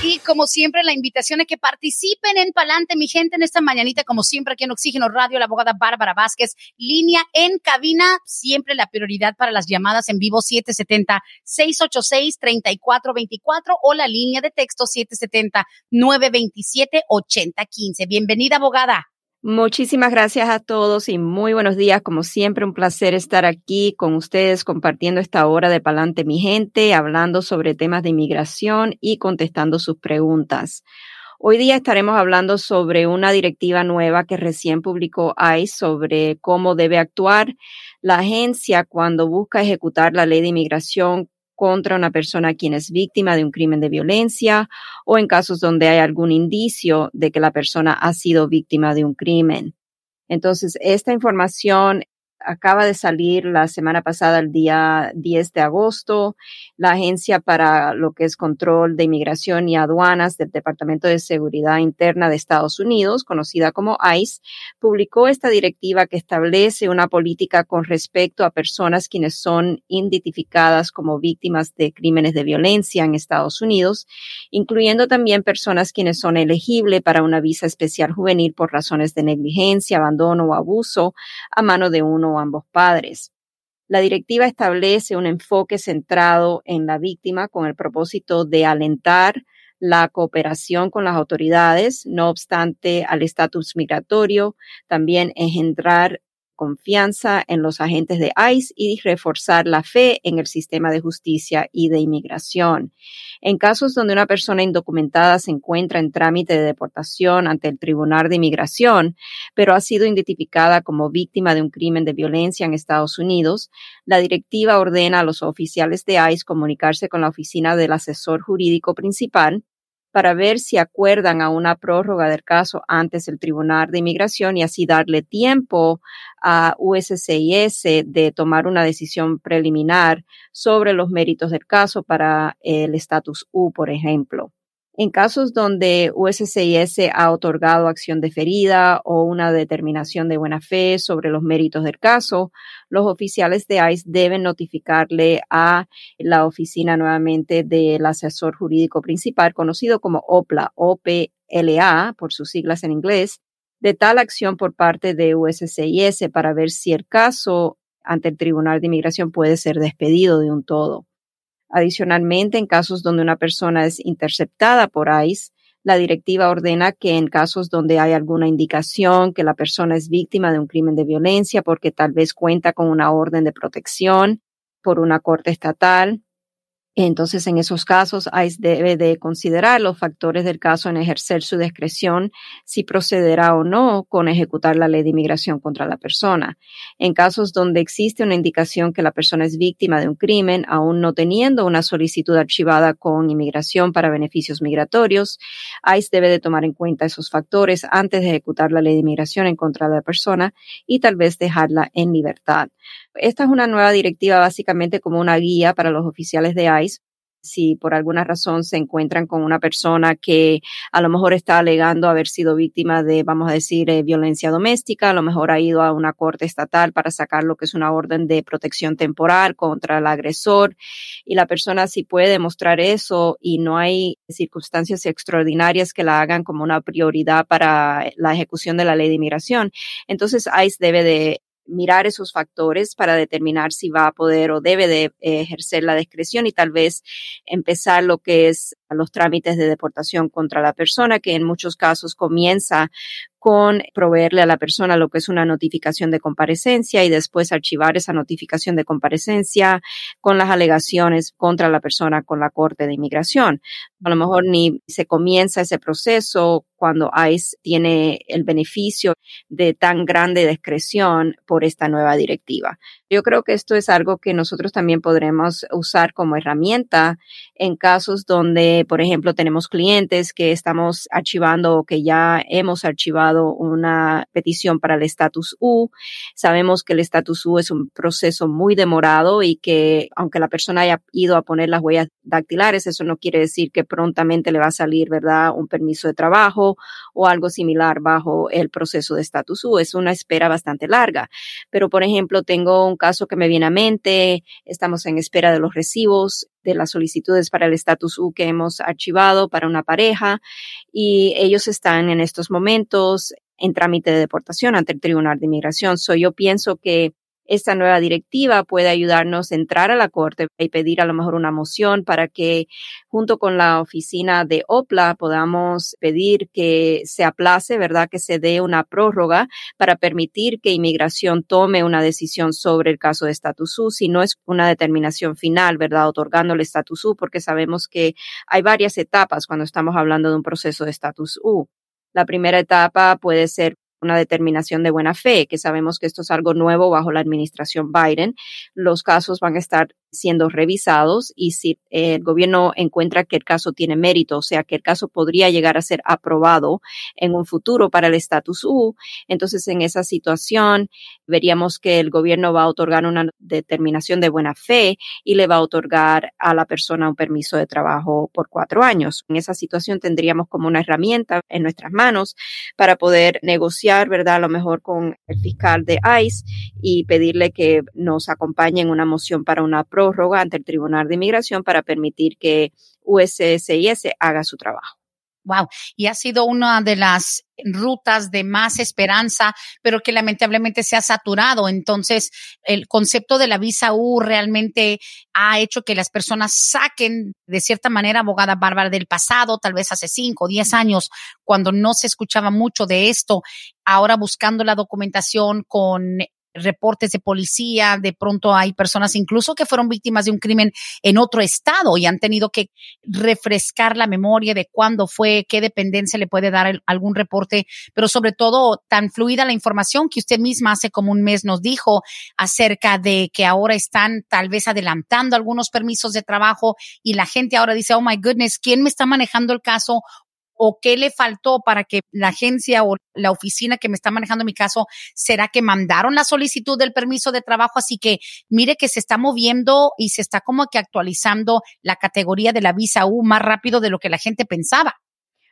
Y como siempre, la invitación es que participen en Palante, mi gente, en esta mañanita, como siempre, aquí en Oxígeno Radio, la abogada Bárbara Vázquez, línea en cabina, siempre la prioridad para las llamadas en vivo 770-686-3424 o la línea de texto 770-927-8015. Bienvenida, abogada. Muchísimas gracias a todos y muy buenos días. Como siempre, un placer estar aquí con ustedes compartiendo esta hora de Palante Mi Gente, hablando sobre temas de inmigración y contestando sus preguntas. Hoy día estaremos hablando sobre una directiva nueva que recién publicó ICE sobre cómo debe actuar la agencia cuando busca ejecutar la ley de inmigración contra una persona quien es víctima de un crimen de violencia o en casos donde hay algún indicio de que la persona ha sido víctima de un crimen. Entonces, esta información acaba de salir la semana pasada, el día 10 de agosto. La Agencia para lo que es Control de Inmigración y Aduanas del Departamento de Seguridad Interna de Estados Unidos, conocida como ICE, publicó esta directiva que establece una política con respecto a personas quienes son identificadas como víctimas de crímenes de violencia en Estados Unidos, incluyendo también personas quienes son elegibles para una visa especial juvenil por razones de negligencia, abandono o abuso a mano de uno ambos padres. La directiva establece un enfoque centrado en la víctima con el propósito de alentar la cooperación con las autoridades, no obstante al estatus migratorio, también engendrar confianza en los agentes de ICE y reforzar la fe en el sistema de justicia y de inmigración. En casos donde una persona indocumentada se encuentra en trámite de deportación ante el Tribunal de Inmigración, pero ha sido identificada como víctima de un crimen de violencia en Estados Unidos, la directiva ordena a los oficiales de ICE comunicarse con la oficina del asesor jurídico principal para ver si acuerdan a una prórroga del caso antes del Tribunal de Inmigración y así darle tiempo a USCIS de tomar una decisión preliminar sobre los méritos del caso para el estatus U, por ejemplo. En casos donde USCIS ha otorgado acción deferida o una determinación de buena fe sobre los méritos del caso, los oficiales de ICE deben notificarle a la oficina nuevamente del asesor jurídico principal, conocido como OPLA, OPLA, por sus siglas en inglés, de tal acción por parte de USCIS para ver si el caso ante el Tribunal de Inmigración puede ser despedido de un todo. Adicionalmente, en casos donde una persona es interceptada por ICE, la directiva ordena que en casos donde hay alguna indicación que la persona es víctima de un crimen de violencia porque tal vez cuenta con una orden de protección por una corte estatal, entonces, en esos casos, ICE debe de considerar los factores del caso en ejercer su discreción si procederá o no con ejecutar la ley de inmigración contra la persona. En casos donde existe una indicación que la persona es víctima de un crimen, aún no teniendo una solicitud archivada con inmigración para beneficios migratorios, ICE debe de tomar en cuenta esos factores antes de ejecutar la ley de inmigración en contra de la persona y tal vez dejarla en libertad. Esta es una nueva directiva básicamente como una guía para los oficiales de ICE. Si por alguna razón se encuentran con una persona que a lo mejor está alegando haber sido víctima de, vamos a decir, eh, violencia doméstica, a lo mejor ha ido a una corte estatal para sacar lo que es una orden de protección temporal contra el agresor y la persona si puede demostrar eso y no hay circunstancias extraordinarias que la hagan como una prioridad para la ejecución de la ley de inmigración, entonces ICE debe de mirar esos factores para determinar si va a poder o debe de eh, ejercer la discreción y tal vez empezar lo que es los trámites de deportación contra la persona, que en muchos casos comienza con proveerle a la persona lo que es una notificación de comparecencia y después archivar esa notificación de comparecencia con las alegaciones contra la persona con la Corte de Inmigración. A lo mejor ni se comienza ese proceso cuando ICE tiene el beneficio de tan grande discreción por esta nueva directiva. Yo creo que esto es algo que nosotros también podremos usar como herramienta en casos donde, por ejemplo, tenemos clientes que estamos archivando o que ya hemos archivado una petición para el estatus U. Sabemos que el estatus U es un proceso muy demorado y que aunque la persona haya ido a poner las huellas dactilares, eso no quiere decir que prontamente le va a salir, ¿verdad?, un permiso de trabajo o algo similar bajo el proceso de estatus U. Es una espera bastante larga. Pero, por ejemplo, tengo un caso que me viene a mente, estamos en espera de los recibos de las solicitudes para el estatus U que hemos archivado para una pareja y ellos están en estos momentos en trámite de deportación ante el Tribunal de Inmigración. So, yo pienso que esta nueva directiva puede ayudarnos a entrar a la Corte y pedir a lo mejor una moción para que junto con la oficina de OPLA podamos pedir que se aplace, ¿verdad? Que se dé una prórroga para permitir que inmigración tome una decisión sobre el caso de estatus U, si no es una determinación final, ¿verdad? Otorgando el estatus U, porque sabemos que hay varias etapas cuando estamos hablando de un proceso de estatus U. La primera etapa puede ser una determinación de buena fe, que sabemos que esto es algo nuevo bajo la administración Biden. Los casos van a estar siendo revisados y si el gobierno encuentra que el caso tiene mérito, o sea, que el caso podría llegar a ser aprobado en un futuro para el estatus U, entonces en esa situación veríamos que el gobierno va a otorgar una determinación de buena fe y le va a otorgar a la persona un permiso de trabajo por cuatro años. En esa situación tendríamos como una herramienta en nuestras manos para poder negociar, ¿verdad? A lo mejor con el fiscal de ICE y pedirle que nos acompañe en una moción para una prórroga ante el Tribunal de Inmigración para permitir que USCIS haga su trabajo. Wow, y ha sido una de las rutas de más esperanza, pero que lamentablemente se ha saturado. Entonces, el concepto de la visa U realmente ha hecho que las personas saquen de cierta manera abogada bárbara del pasado, tal vez hace cinco o diez años, cuando no se escuchaba mucho de esto. Ahora buscando la documentación con reportes de policía, de pronto hay personas incluso que fueron víctimas de un crimen en otro estado y han tenido que refrescar la memoria de cuándo fue, qué dependencia le puede dar algún reporte, pero sobre todo tan fluida la información que usted misma hace como un mes nos dijo acerca de que ahora están tal vez adelantando algunos permisos de trabajo y la gente ahora dice, oh my goodness, ¿quién me está manejando el caso? O qué le faltó para que la agencia o la oficina que me está manejando mi caso, será que mandaron la solicitud del permiso de trabajo, así que mire que se está moviendo y se está como que actualizando la categoría de la visa U más rápido de lo que la gente pensaba.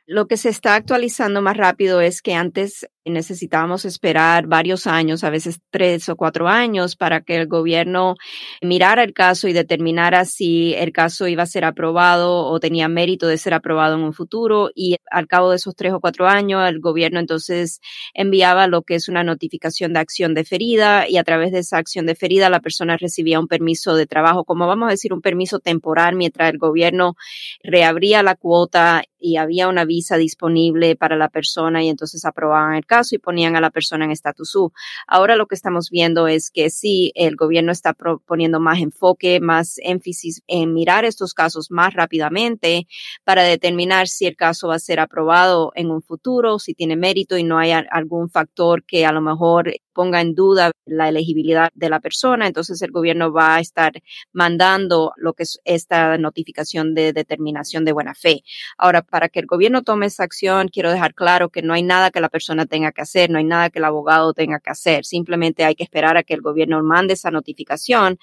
Lo que se está actualizando más rápido es que antes necesitábamos esperar varios años, a veces tres o cuatro años, para que el gobierno mirara el caso y determinara si el caso iba a ser aprobado o tenía mérito de ser aprobado en un futuro. Y al cabo de esos tres o cuatro años, el gobierno entonces enviaba lo que es una notificación de acción deferida y a través de esa acción deferida la persona recibía un permiso de trabajo, como vamos a decir, un permiso temporal mientras el gobierno reabría la cuota y había una visa disponible para la persona y entonces aprobaban el caso y ponían a la persona en estatus U. Ahora lo que estamos viendo es que sí, el gobierno está poniendo más enfoque, más énfasis en mirar estos casos más rápidamente para determinar si el caso va a ser aprobado en un futuro, si tiene mérito y no hay algún factor que a lo mejor ponga en duda la elegibilidad de la persona. Entonces el gobierno va a estar mandando lo que es esta notificación de determinación de buena fe. Ahora, para que el gobierno tome esa acción, quiero dejar claro que no hay nada que la persona tenga que hacer, no hay nada que el abogado tenga que hacer. Simplemente hay que esperar a que el gobierno mande esa notificación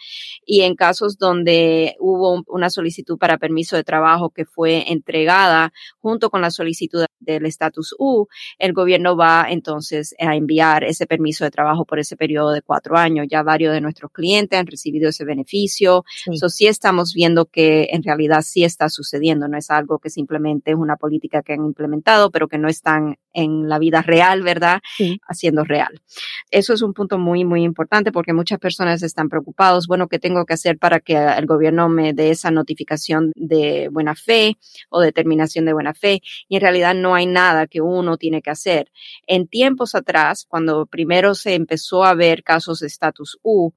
y en casos donde hubo una solicitud para permiso de trabajo que fue entregada junto con la solicitud del estatus U, el gobierno va entonces a enviar ese permiso de trabajo por ese periodo de cuatro años. Ya varios de nuestros clientes han recibido ese beneficio. Eso sí. estamos viendo que en realidad sí está sucediendo. No es algo que simplemente es una política que han implementado, pero que no están en la vida real, ¿verdad? Haciendo real. Eso es un punto muy, muy importante porque muchas personas están preocupados. Bueno, ¿qué tengo que hacer para que el gobierno me dé esa notificación de buena fe o determinación de buena fe? Y en realidad no hay nada que uno tiene que hacer. En tiempos atrás, cuando primero se empezó a ver casos de status U,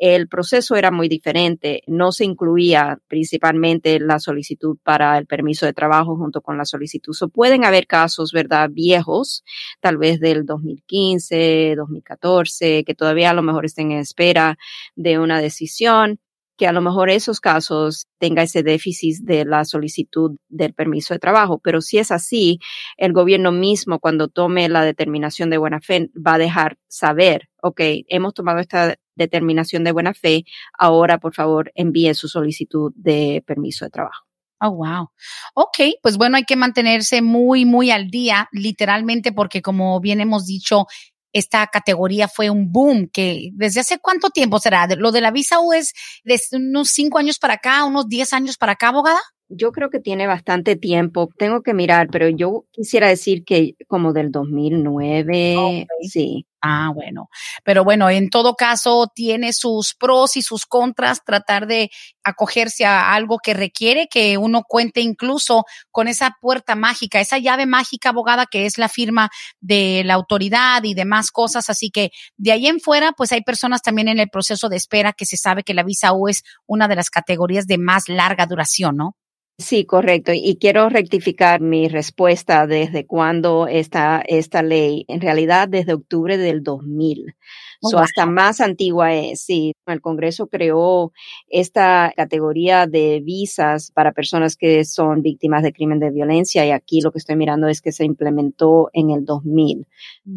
el proceso era muy diferente. No se incluía principalmente la solicitud para el permiso de trabajo junto con la solicitud. So, pueden haber casos, ¿verdad? Viejos, tal vez del 2015, 2014, que todavía a lo mejor estén en espera de una decisión que a lo mejor esos casos tenga ese déficit de la solicitud del permiso de trabajo. Pero si es así, el gobierno mismo cuando tome la determinación de buena fe va a dejar saber, ok, hemos tomado esta determinación de buena fe, ahora por favor envíe su solicitud de permiso de trabajo. Oh, wow. Ok, pues bueno, hay que mantenerse muy, muy al día, literalmente, porque como bien hemos dicho, esta categoría fue un boom que desde hace cuánto tiempo será? Lo de la visa U es desde unos cinco años para acá, unos diez años para acá, abogada. Yo creo que tiene bastante tiempo. Tengo que mirar, pero yo quisiera decir que como del 2009, sí. Ah, bueno. Pero bueno, en todo caso, tiene sus pros y sus contras tratar de acogerse a algo que requiere que uno cuente incluso con esa puerta mágica, esa llave mágica abogada que es la firma de la autoridad y demás cosas. Así que de ahí en fuera, pues hay personas también en el proceso de espera que se sabe que la visa U es una de las categorías de más larga duración, ¿no? Sí, correcto. Y quiero rectificar mi respuesta desde cuándo está esta ley. En realidad, desde octubre del 2000. Oh, hasta más antigua es. Sí, el Congreso creó esta categoría de visas para personas que son víctimas de crimen de violencia y aquí lo que estoy mirando es que se implementó en el 2000.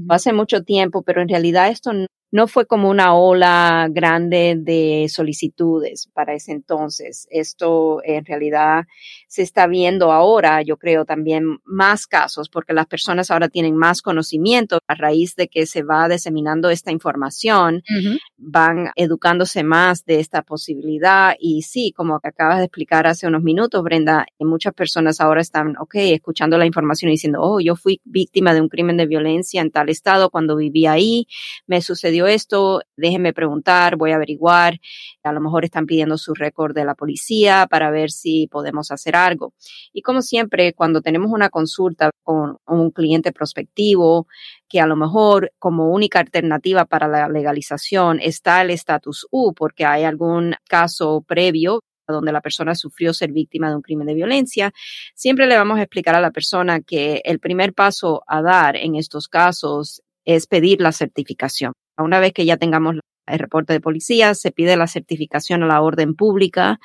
Hace mucho tiempo, pero en realidad esto no no fue como una ola grande de solicitudes para ese entonces. Esto en realidad se está viendo ahora, yo creo, también más casos, porque las personas ahora tienen más conocimiento a raíz de que se va diseminando esta información, van educándose más de esta posibilidad. Y sí, como que acabas de explicar hace unos minutos, Brenda, muchas personas ahora están, ok, escuchando la información y diciendo, oh, yo fui víctima de un crimen de violencia en tal estado cuando vivía ahí, me sucedió esto, déjenme preguntar, voy a averiguar. A lo mejor están pidiendo su récord de la policía para ver si podemos hacer algo. Y como siempre, cuando tenemos una consulta con un cliente prospectivo, que a lo mejor como única alternativa para la legalización está el status U, porque hay algún caso previo donde la persona sufrió ser víctima de un crimen de violencia, siempre le vamos a explicar a la persona que el primer paso a dar en estos casos es pedir la certificación. Una vez que ya tengamos el reporte de policía, se pide la certificación a la orden pública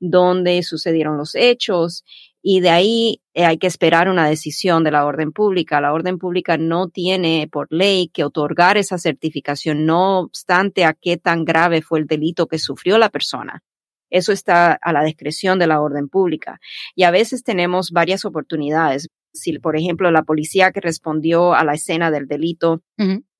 donde sucedieron los hechos y de ahí eh, hay que esperar una decisión de la orden pública. La orden pública no tiene por ley que otorgar esa certificación, no obstante a qué tan grave fue el delito que sufrió la persona. Eso está a la discreción de la orden pública. Y a veces tenemos varias oportunidades. Si, por ejemplo, la policía que respondió a la escena del delito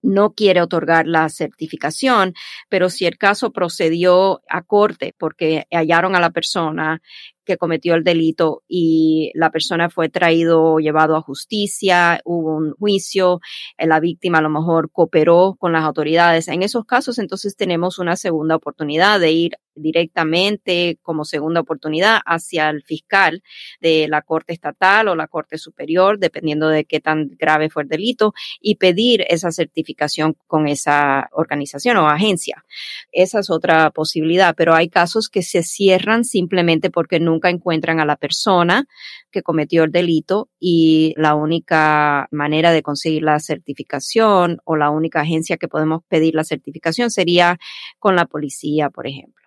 no quiere otorgar la certificación, pero si el caso procedió a corte porque hallaron a la persona que cometió el delito y la persona fue traído llevado a justicia, hubo un juicio, eh, la víctima a lo mejor cooperó con las autoridades. En esos casos, entonces tenemos una segunda oportunidad de ir directamente como segunda oportunidad hacia el fiscal de la Corte Estatal o la Corte Superior, dependiendo de qué tan grave fue el delito, y pedir esa certificación con esa organización o agencia. Esa es otra posibilidad, pero hay casos que se cierran simplemente porque nunca encuentran a la persona que cometió el delito y la única manera de conseguir la certificación o la única agencia que podemos pedir la certificación sería con la policía, por ejemplo.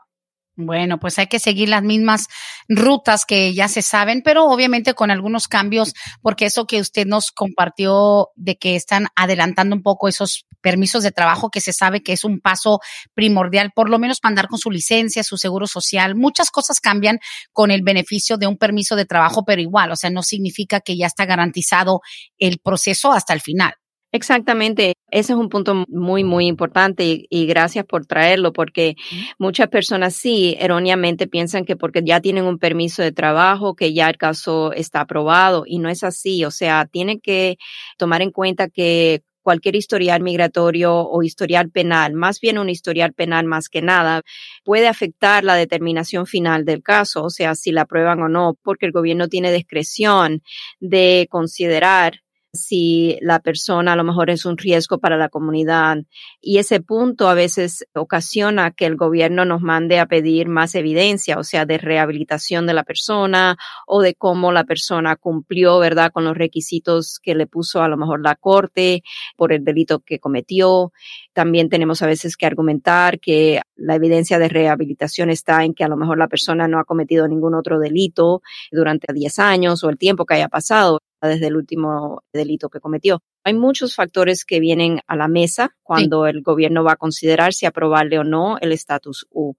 Bueno, pues hay que seguir las mismas rutas que ya se saben, pero obviamente con algunos cambios, porque eso que usted nos compartió de que están adelantando un poco esos permisos de trabajo, que se sabe que es un paso primordial, por lo menos para andar con su licencia, su seguro social. Muchas cosas cambian con el beneficio de un permiso de trabajo, pero igual, o sea, no significa que ya está garantizado el proceso hasta el final. Exactamente, ese es un punto muy, muy importante y, gracias por traerlo porque muchas personas sí erróneamente piensan que porque ya tienen un permiso de trabajo, que ya el caso está aprobado y no es así. O sea, tienen que tomar en cuenta que cualquier historial migratorio o historial penal, más bien un historial penal más que nada, puede afectar la determinación final del caso, o sea, si la aprueban o no, porque el gobierno tiene discreción de considerar si la persona a lo mejor es un riesgo para la comunidad. Y ese punto a veces ocasiona que el gobierno nos mande a pedir más evidencia, o sea, de rehabilitación de la persona o de cómo la persona cumplió, ¿verdad?, con los requisitos que le puso a lo mejor la corte por el delito que cometió. También tenemos a veces que argumentar que la evidencia de rehabilitación está en que a lo mejor la persona no ha cometido ningún otro delito durante 10 años o el tiempo que haya pasado desde el último delito que cometió. Hay muchos factores que vienen a la mesa cuando el gobierno va a considerar si aprobarle o no el estatus U.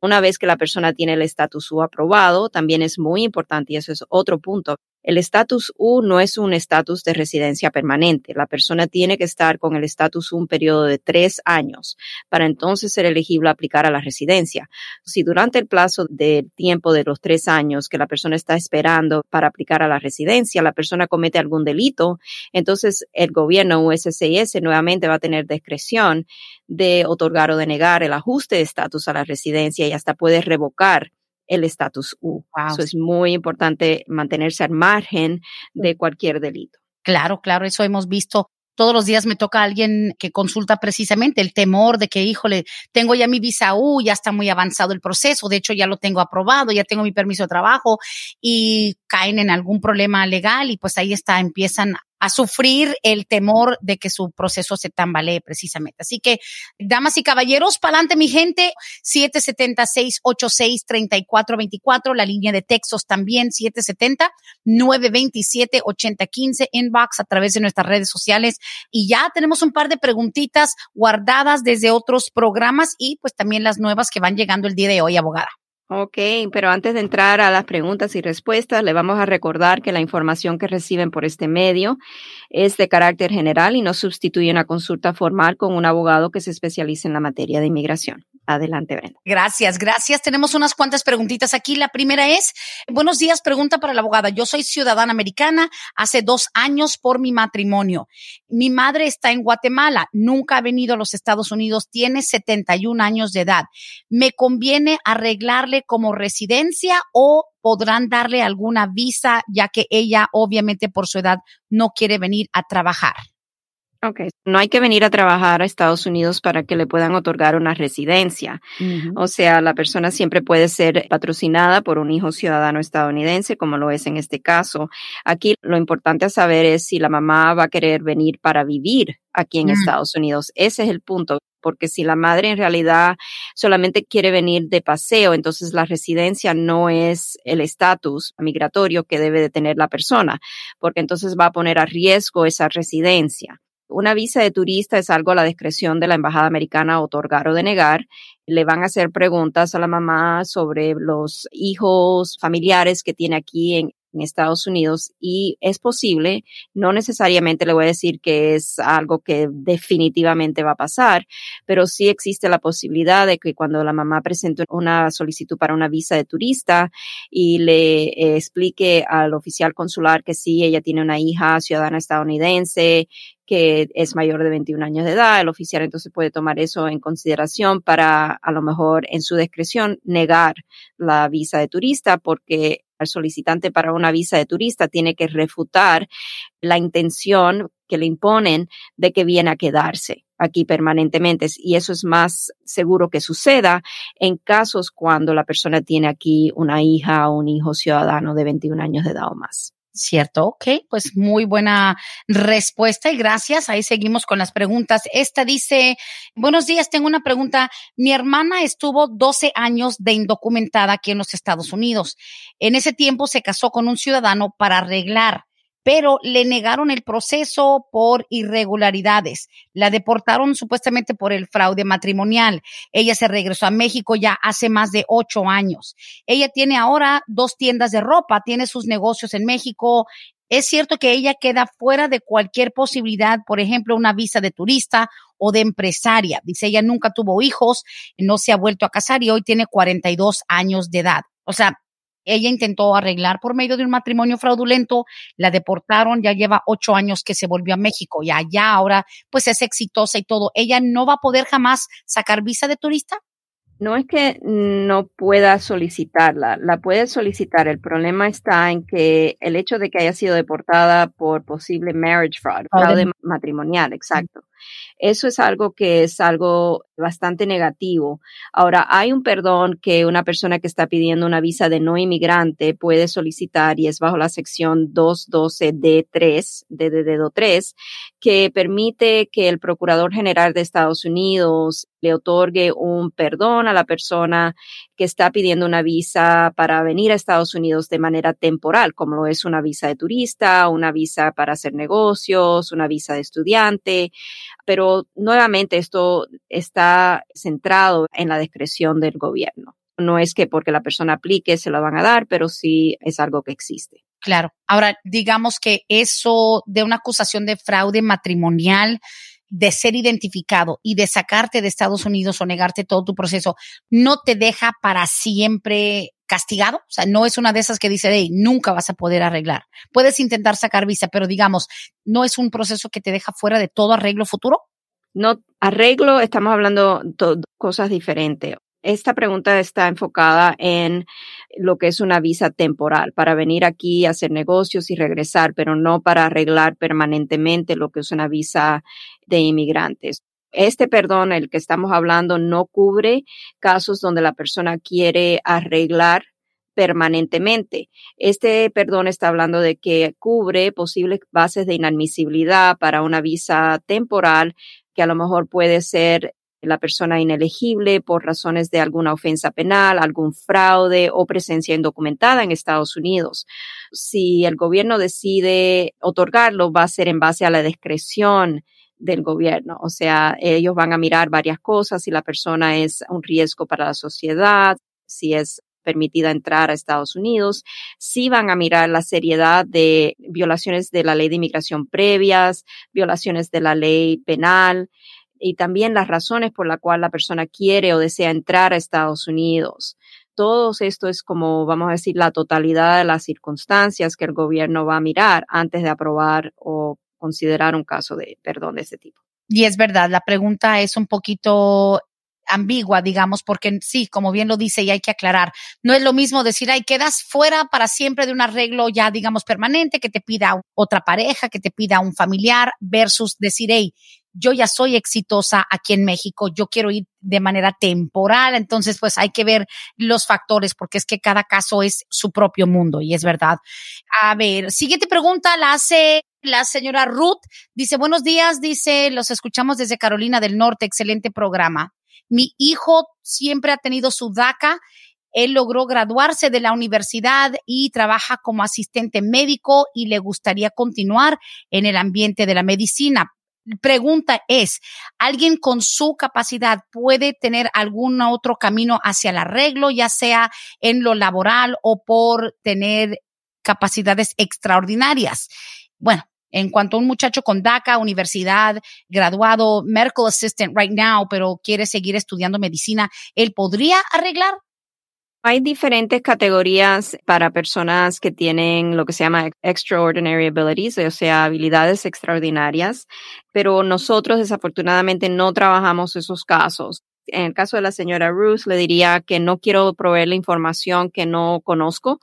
Una vez que la persona tiene el estatus U aprobado, también es muy importante, y eso es otro punto, el estatus U no es un estatus de residencia permanente. La persona tiene que estar con el estatus U un periodo de tres años para entonces ser elegible a aplicar a la residencia. Si durante el plazo de tiempo de los tres años que la persona está esperando para aplicar a la residencia, la persona comete algún delito, entonces el gobierno USCIS nuevamente va a tener discreción de otorgar o denegar el ajuste de estatus a la residencia y hasta puede revocar el estatus U. Eso es muy importante mantenerse al margen de cualquier delito. Claro, claro, eso hemos visto. Todos los días me toca alguien que consulta precisamente el temor de que, híjole, tengo ya mi visa U, ya está muy avanzado el proceso, de hecho ya lo tengo aprobado, ya tengo mi permiso de trabajo y caen en algún problema legal y pues ahí está, empiezan a sufrir el temor de que su proceso se tambalee precisamente. Así que, damas y caballeros, pa'lante mi gente, 770-686-3424, la línea de textos también, 770-927-8015, inbox a través de nuestras redes sociales. Y ya tenemos un par de preguntitas guardadas desde otros programas y pues también las nuevas que van llegando el día de hoy, abogada. Ok, pero antes de entrar a las preguntas y respuestas, le vamos a recordar que la información que reciben por este medio es de carácter general y no sustituye una consulta formal con un abogado que se especialice en la materia de inmigración. Adelante, Brenda. Gracias, gracias. Tenemos unas cuantas preguntitas aquí. La primera es, buenos días, pregunta para la abogada. Yo soy ciudadana americana hace dos años por mi matrimonio. Mi madre está en Guatemala, nunca ha venido a los Estados Unidos, tiene 71 años de edad. ¿Me conviene arreglarle como residencia o podrán darle alguna visa ya que ella obviamente por su edad no quiere venir a trabajar? No hay que venir a trabajar a Estados Unidos para que le puedan otorgar una residencia. O sea, la persona siempre puede ser patrocinada por un hijo ciudadano estadounidense, como lo es en este caso. Aquí lo importante a saber es si la mamá va a querer venir para vivir aquí en mm. Estados Unidos. Ese es el punto porque si la madre en realidad solamente quiere venir de paseo, entonces la residencia no es el estatus migratorio que debe de tener la persona, porque entonces va a poner a riesgo esa residencia. Una visa de turista es algo a la discreción de la Embajada Americana otorgar o denegar. Le van a hacer preguntas a la mamá sobre los hijos familiares que tiene aquí en, Estados Unidos y es posible, no necesariamente le voy a decir que es algo que definitivamente va a pasar, pero sí existe la posibilidad de que cuando la mamá presente una solicitud para una visa de turista y le eh, explique al oficial consular que sí, ella tiene una hija ciudadana estadounidense, que es mayor de 21 años de edad, el oficial entonces puede tomar eso en consideración para a lo mejor en su discreción negar la visa de turista porque el solicitante para una visa de turista tiene que refutar la intención que le imponen de que viene a quedarse aquí permanentemente. Y eso es más seguro que suceda en casos cuando la persona tiene aquí una hija o un hijo ciudadano de 21 años de edad o más. Cierto, ok, pues muy buena respuesta y gracias. Ahí seguimos con las preguntas. Esta dice, buenos días, tengo una pregunta. Mi hermana estuvo 12 años de indocumentada aquí en los Estados Unidos. En ese tiempo se casó con un ciudadano para arreglar pero le negaron el proceso por irregularidades. La deportaron supuestamente por el fraude matrimonial. Ella se regresó a México ya hace más de ocho años. Ella tiene ahora dos tiendas de ropa, tiene sus negocios en México. Es cierto que ella queda fuera de cualquier posibilidad, por ejemplo, una visa de turista o de empresaria. Dice, ella nunca tuvo hijos, no se ha vuelto a casar y hoy tiene 42 años de edad. O sea, ella intentó arreglar por medio de un matrimonio fraudulento, la deportaron, ya lleva ocho años que se volvió a México y allá ahora pues es exitosa y todo. ¿Ella no va a poder jamás sacar visa de turista? No es que no pueda solicitarla, la puede solicitar. El problema está en que el hecho de que haya sido deportada por posible marriage fraud, fraude matrimonial, exacto. Eso es algo que es algo bastante negativo. Ahora, hay un perdón que una persona que está pidiendo una visa de no inmigrante puede solicitar y es bajo la sección 212D3, de dedo 3, que permite que el Procurador General de Estados Unidos le otorgue un perdón a la persona que está pidiendo una visa para venir a Estados Unidos de manera temporal, como lo es una visa de turista, una visa para hacer negocios, una visa de estudiante. Pero nuevamente esto está centrado en la discreción del gobierno. No es que porque la persona aplique se lo van a dar, pero sí es algo que existe. Claro. Ahora, digamos que eso de una acusación de fraude matrimonial, de ser identificado y de sacarte de Estados Unidos o negarte todo tu proceso, no te deja para siempre castigado. O sea, no es una de esas que dice, hey, nunca vas a poder arreglar. Puedes intentar sacar visa, pero digamos, no es un proceso que te deja fuera de todo arreglo futuro. No, arreglo, estamos hablando de cosas diferentes. Esta pregunta está enfocada en lo que es una visa temporal para venir aquí a hacer negocios y regresar, pero no para arreglar permanentemente lo que es una visa de inmigrantes. Este perdón, el que estamos hablando, no cubre casos donde la persona quiere arreglar permanentemente. Este perdón está hablando de que cubre posibles bases de inadmisibilidad para una visa temporal que a lo mejor puede ser la persona inelegible por razones de alguna ofensa penal, algún fraude o presencia indocumentada en Estados Unidos. Si el gobierno decide otorgarlo, va a ser en base a la discreción del gobierno. O sea, ellos van a mirar varias cosas, si la persona es un riesgo para la sociedad, si es permitida entrar a Estados Unidos, si van a mirar la seriedad de violaciones de la ley de inmigración previas, violaciones de la ley penal, y también las razones por las cuales la persona quiere o desea entrar a Estados Unidos. Todo esto es como, vamos a decir, la totalidad de las circunstancias que el gobierno va a mirar antes de aprobar o considerar un caso de perdón de este tipo. Y es verdad, la pregunta es un poquito ambigua, digamos, porque sí, como bien lo dice y hay que aclarar, no es lo mismo decir, ay, quedas fuera para siempre de un arreglo ya, digamos, permanente, que te pida otra pareja, que te pida un familiar, versus decir, hey, yo ya soy exitosa aquí en México, yo quiero ir de manera temporal, entonces pues hay que ver los factores porque es que cada caso es su propio mundo y es verdad. A ver, siguiente pregunta la hace la señora Ruth, dice, buenos días, dice, los escuchamos desde Carolina del Norte, excelente programa. Mi hijo siempre ha tenido su DACA él logró graduarse de la universidad y trabaja como asistente médico y le gustaría continuar en el ambiente de la medicina pregunta es, ¿alguien con su capacidad puede tener algún otro camino hacia el arreglo, ya sea en lo laboral o por tener capacidades extraordinarias? Bueno, en cuanto a un muchacho con DACA, universidad, graduado, medical assistant right now, pero quiere seguir estudiando medicina, ¿él podría arreglar? Hay diferentes categorías para personas que tienen lo que se llama extraordinary abilities, o sea, habilidades extraordinarias, pero nosotros desafortunadamente no trabajamos esos casos. En el caso de la señora Ruth, le diría que no quiero proveerle información que no conozco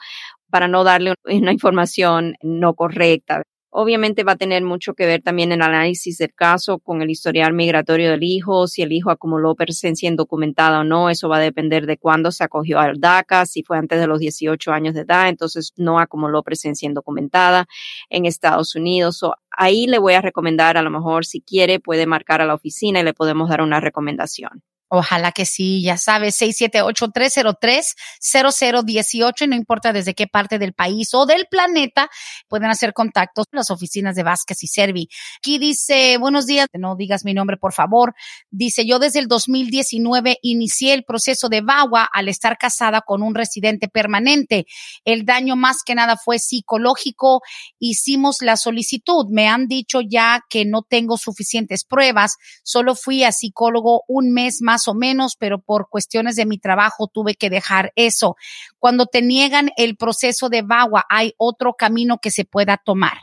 para no darle una información no correcta. Obviamente va a tener mucho que ver también el análisis del caso con el historial migratorio del hijo, si el hijo acumuló presencia indocumentada o no, eso va a depender de cuándo se acogió al DACA, si fue antes de los 18 años de edad, entonces no acumuló presencia indocumentada en Estados Unidos. ahí le voy a recomendar, a lo mejor si quiere, puede marcar a la oficina y le podemos dar una recomendación. Ojalá que sí, ya sabes, 678-303-0018 y no importa desde qué parte del país o del planeta pueden hacer contactos en las oficinas de Vázquez y Servi. Aquí dice, buenos días, no digas mi nombre, por favor. Dice, yo desde el 2019 inicié el proceso de VAWA al estar casada con un residente permanente. El daño más que nada fue psicológico. Hicimos la solicitud. Me han dicho ya que no tengo suficientes pruebas. Solo fui a psicólogo un mes más o menos, pero por cuestiones de mi trabajo tuve que dejar eso. Cuando te niegan el proceso de VAWA, ¿hay otro camino que se pueda tomar?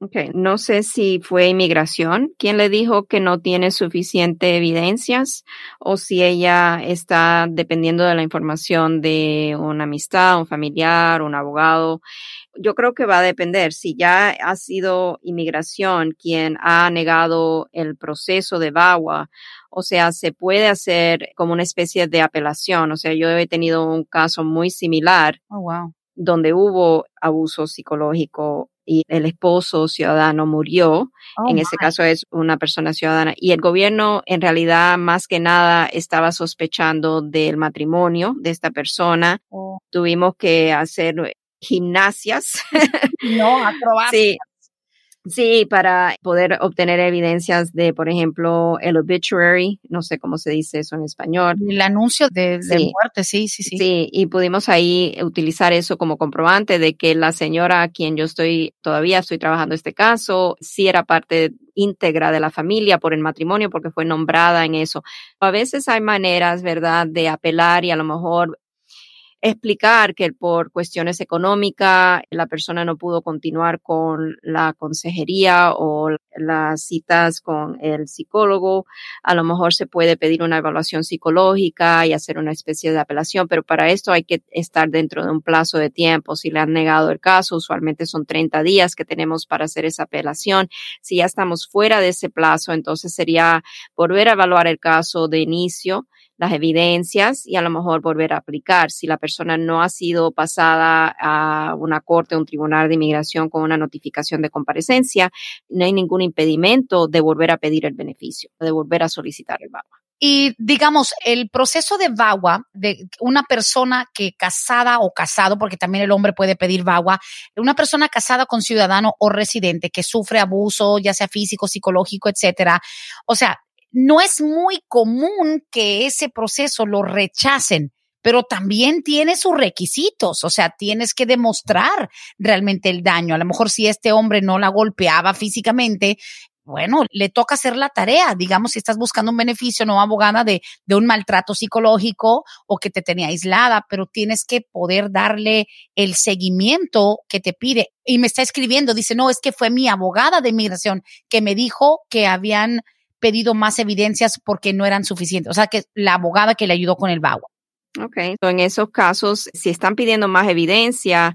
Okay. No sé si fue inmigración quien le dijo que no tiene suficiente evidencias o si ella está dependiendo de la información de una amistad, un familiar, un abogado. Yo creo que va a depender. Si ya ha sido inmigración quien ha negado el proceso de VAWA, o sea, se puede hacer como una especie de apelación. O sea, yo he tenido un caso muy similar. Oh, wow. Donde hubo abuso psicológico y el esposo ciudadano murió. Oh, en ese caso es una persona ciudadana. Y el gobierno en realidad más que nada estaba sospechando del matrimonio de esta persona. Oh. Tuvimos que hacer gimnasias. No, acrobacias. Sí. Sí, para poder obtener evidencias de, por ejemplo, el obituary, no sé cómo se dice eso en español. El anuncio de, de Sí. muerte, sí, sí, sí. Sí, y pudimos ahí utilizar eso como comprobante de que la señora a quien yo estoy, todavía estoy trabajando este caso, sí era parte íntegra de la familia por el matrimonio porque fue nombrada en eso. A veces hay maneras, ¿verdad?, de apelar y a lo mejor explicar que por cuestiones económicas la persona no pudo continuar con la consejería o las citas con el psicólogo. A lo mejor se puede pedir una evaluación psicológica y hacer una especie de apelación, pero para esto hay que estar dentro de un plazo de tiempo. Si le han negado el caso, usualmente son 30 días que tenemos para hacer esa apelación. Si ya estamos fuera de ese plazo, entonces sería volver a evaluar el caso de inicio las evidencias y a lo mejor volver a aplicar. Si la persona no ha sido pasada a una corte o un tribunal de inmigración con una notificación de comparecencia, no hay ningún impedimento de volver a pedir el beneficio, de volver a solicitar el VAWA. Y digamos, el proceso de VAWA, de una persona que casada o casado, porque también el hombre puede pedir VAWA, una persona casada con ciudadano o residente que sufre abuso, ya sea físico, psicológico, etcétera. O sea, no es muy común que ese proceso lo rechacen, pero también tiene sus requisitos, o sea, tienes que demostrar realmente el daño. A lo mejor si este hombre no la golpeaba físicamente, bueno, le toca hacer la tarea. Digamos, si estás buscando un beneficio, no abogada de, de un maltrato psicológico o que te tenía aislada, pero tienes que poder darle el seguimiento que te pide. Y me está escribiendo, dice, no, es que fue mi abogada de inmigración que me dijo que habían pedido más evidencias porque no eran suficientes. O sea, que la abogada que le ayudó con el VAWA. Ok. En esos casos, si están pidiendo más evidencia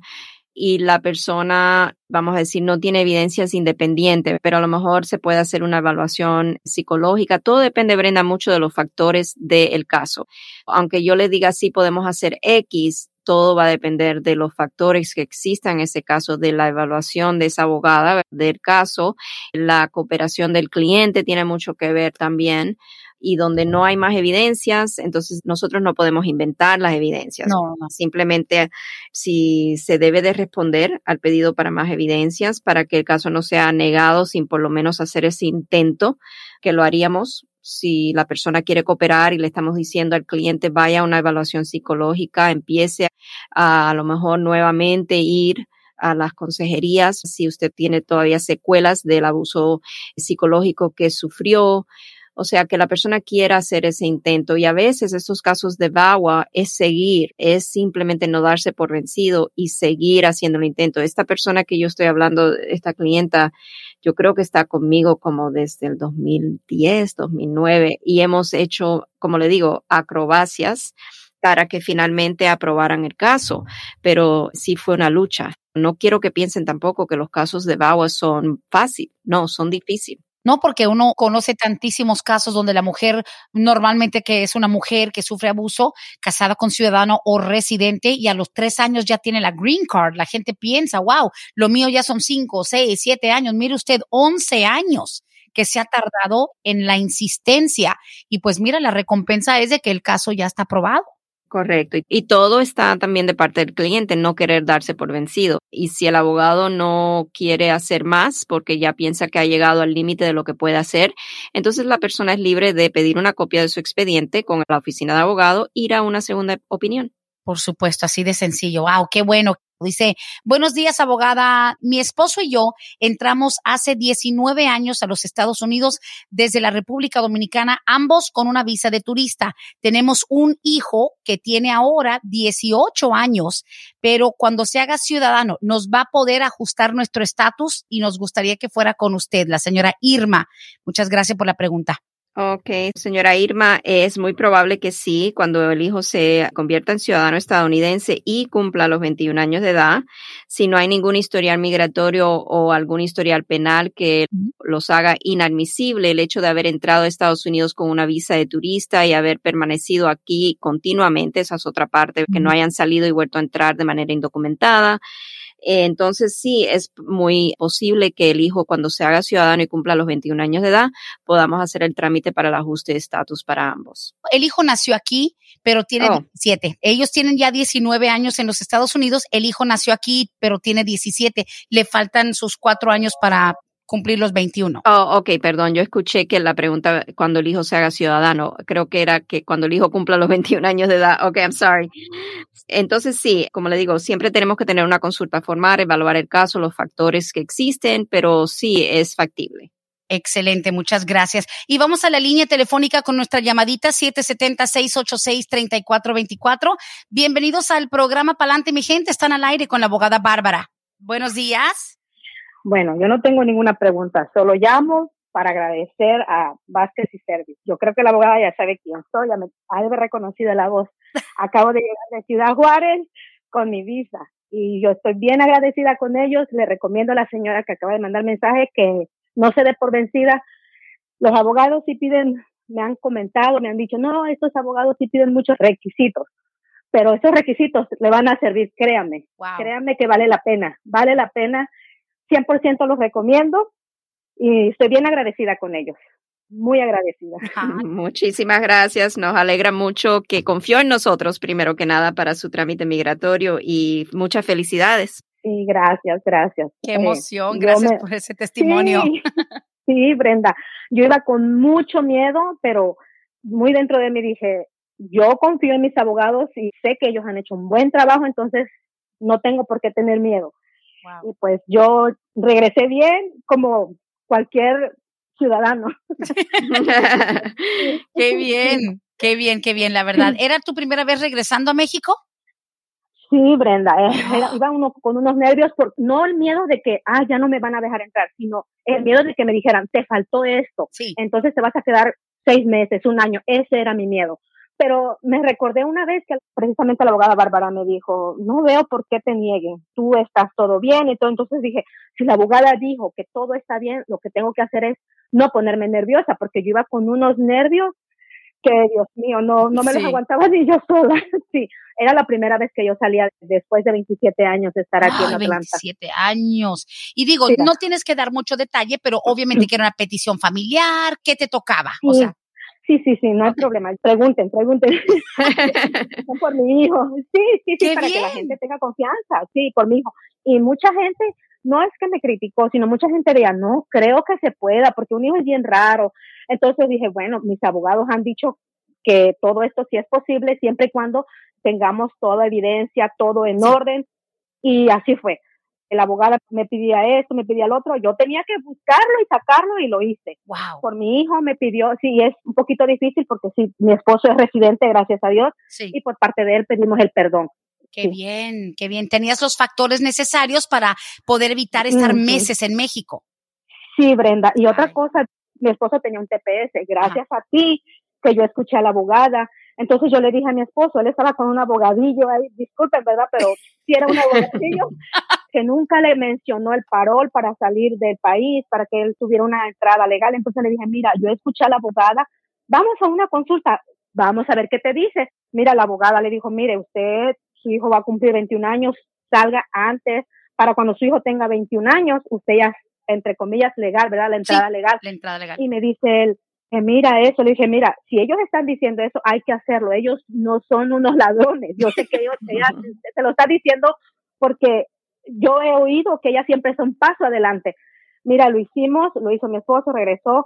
y la persona, vamos a decir, no tiene evidencias independientes, pero a lo mejor se puede hacer una evaluación psicológica. Todo depende, Brenda, mucho de los factores del caso. Aunque yo le diga sí, podemos hacer X, todo va a depender de los factores que existan en ese caso, de la evaluación de esa abogada del caso. La cooperación del cliente tiene mucho que ver también. Y donde no hay más evidencias, entonces nosotros no podemos inventar las evidencias. No. Simplemente si se debe de responder al pedido para más evidencias para que el caso no sea negado sin por lo menos hacer ese intento que lo haríamos si la persona quiere cooperar y le estamos diciendo al cliente vaya a una evaluación psicológica, empiece a a lo mejor nuevamente ir a las consejerías si usted tiene todavía secuelas del abuso psicológico que sufrió. O sea, que la persona quiera hacer ese intento y a veces estos casos de VAWA es seguir, es simplemente no darse por vencido y seguir haciendo el intento. Esta persona que yo estoy hablando, esta clienta, yo creo que está conmigo como desde el 2010, 2009 y hemos hecho, como le digo, acrobacias para que finalmente aprobaran el caso, pero sí fue una lucha. No quiero que piensen tampoco que los casos de VAWA son fáciles, no, son difíciles. No, porque uno conoce tantísimos casos donde la mujer, normalmente que es una mujer que sufre abuso, casada con ciudadano o residente, y a los tres años ya tiene la green card. La gente piensa, wow, lo mío ya son cinco, seis, siete años. Mire usted, once años que se ha tardado en la insistencia. Y pues mira, la recompensa es de que el caso ya está aprobado. Correcto. Y, todo está también de parte del cliente, no querer darse por vencido. Y si el abogado no quiere hacer más porque ya piensa que ha llegado al límite de lo que puede hacer, entonces la persona es libre de pedir una copia de su expediente con la oficina de abogado, ir a una segunda opinión. Por supuesto, así de sencillo. Wow, qué bueno. Dice, buenos días, abogada. Mi esposo y yo entramos hace 19 años a los Estados Unidos desde la República Dominicana, ambos con una visa de turista. Tenemos un hijo que tiene ahora 18 años, pero cuando se haga ciudadano nos va a poder ajustar nuestro estatus y nos gustaría que fuera con usted, la señora Irma. Muchas gracias por la pregunta. Ok, señora Irma, es muy probable que sí, cuando el hijo se convierta en ciudadano estadounidense y cumpla los 21 años de edad, si no hay ningún historial migratorio o algún historial penal que los haga inadmisible, el hecho de haber entrado a Estados Unidos con una visa de turista y haber permanecido aquí continuamente, esa es otra parte, que no hayan salido y vuelto a entrar de manera indocumentada entonces sí, es muy posible que el hijo cuando se haga ciudadano y cumpla los 21 años de edad, podamos hacer el trámite para el ajuste de estatus para ambos. El hijo nació aquí, pero tiene 17. Ellos tienen ya 19 años en los Estados Unidos. El hijo nació aquí, pero tiene 17. Le faltan sus cuatro años para cumplir los 21. Oh, ok, perdón, yo escuché que la pregunta cuando el hijo se haga ciudadano, creo que era que cuando el hijo cumpla los 21 años de edad. Ok, I'm sorry. Entonces sí, como le digo, siempre tenemos que tener una consulta formal, evaluar el caso, los factores que existen, pero sí es factible. Excelente, muchas gracias. Y vamos a la línea telefónica con nuestra llamadita 770-686-3424. Bienvenidos al programa Palante, mi gente. Están al aire con la abogada Bárbara. Buenos días. Bueno, yo no tengo ninguna pregunta, solo llamo para agradecer a Vázquez y Service. Yo creo que la abogada ya sabe quién soy, ya me ha reconocido la voz. Acabo de llegar de Ciudad Juárez con mi visa y yo estoy bien agradecida con ellos. Le recomiendo a la señora que acaba de mandar mensaje que no se dé por vencida. Los abogados sí piden, me han comentado, me han dicho, no, estos abogados sí piden muchos requisitos, pero esos requisitos le van a servir, créanme, créanme que vale la pena, vale la pena 100% los recomiendo y estoy bien agradecida con ellos. Muy agradecida. Muchísimas gracias. Nos alegra mucho que confió en nosotros, primero que nada, para su trámite migratorio y muchas felicidades. Sí, gracias, gracias. Qué eh, emoción, gracias por ese testimonio. sí, Brenda. Yo iba con mucho miedo, pero muy dentro de mí dije, yo confío en mis abogados y sé que ellos han hecho un buen trabajo, entonces no tengo por qué tener miedo. Y pues yo regresé bien como cualquier ciudadano. qué bien, qué bien, qué bien, la verdad. ¿Era tu primera vez regresando a México? Sí, Brenda, eh, iba uno con unos nervios, por, no el miedo de que, ah, ya no me van a dejar entrar, sino el miedo de que me dijeran, te faltó esto, entonces te vas a quedar seis meses, un año, ese era mi miedo pero me recordé una vez que precisamente la abogada Bárbara me dijo, no veo por qué te nieguen, tú estás todo bien y todo. Entonces dije, si la abogada dijo que todo está bien, lo que tengo que hacer es no ponerme nerviosa, porque yo iba con unos nervios que, Dios mío, no, no me los aguantaba ni yo sola. sí, era la primera vez que yo salía después de 27 años de estar aquí en Atlanta. 27 años. Y digo, no tienes que dar mucho detalle, pero obviamente que era una petición familiar, ¿qué te tocaba? O sea, Sí, sí, sí, no hay problema. Pregunten, pregunten. por mi hijo. Sí, sí, sí, para que la gente tenga confianza. Sí, por mi hijo. Y mucha gente, no es que me criticó, sino mucha gente diría, no, creo que se pueda, porque un hijo es bien raro. Entonces dije, bueno, mis abogados han dicho que todo esto sí es posible siempre y cuando tengamos toda evidencia, todo en orden. Y así fue el abogado me pedía esto, me pedía el otro, yo tenía que buscarlo y sacarlo y lo hice. Wow. Por mi hijo me pidió, sí, es un poquito difícil porque sí, mi esposo es residente, gracias a Dios, y por parte de él pedimos el perdón. Qué bien, qué bien. Tenías los factores necesarios para poder evitar estar meses en México. Sí, Brenda. Y otra cosa, mi esposo tenía un TPS. Gracias a ti que yo escuché a la abogada, entonces yo le dije a mi esposo, él estaba con un abogadillo ahí, disculpen, ¿verdad? Pero si era un abogadillo que nunca le mencionó el parol para salir del país, para que él tuviera una entrada legal. Entonces le dije, mira, yo escuché a la abogada, vamos a una consulta, vamos a ver qué te dice. Mira, la abogada le dijo, mire, usted, su hijo va a cumplir 21 años, salga antes, para cuando su hijo tenga 21 años, usted ya, entre comillas, legal, ¿verdad? La entrada legal. La entrada legal. Y me dice él, mira eso, le dije, mira, si ellos están diciendo eso, hay que hacerlo. Ellos no son unos ladrones. Yo sé que ellos, se lo está diciendo porque yo he oído que ella siempre es un paso adelante. Mira, lo hicimos, lo hizo mi esposo, regresó.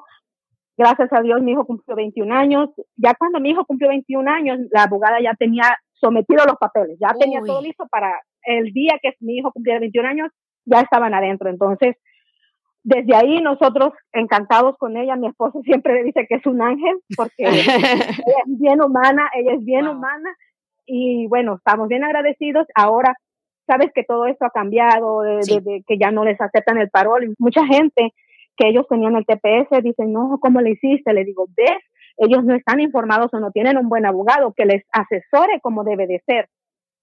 Gracias a Dios, mi hijo cumplió 21 años. Ya cuando mi hijo cumplió 21 años, la abogada ya tenía sometido los papeles, ya tenía todo listo para el día que mi hijo cumpliera 21 años, ya estaban adentro. Entonces, desde ahí nosotros encantados con ella, mi esposo siempre le dice que es un ángel porque ella es bien humana, ella es bien humana y bueno, estamos bien agradecidos. Ahora sabes que todo esto ha cambiado, de, que ya no les aceptan el parol. Y mucha gente que ellos tenían el TPS dicen, no, ¿cómo le hiciste? Le digo, ves, ellos no están informados o no tienen un buen abogado que les asesore como debe de ser,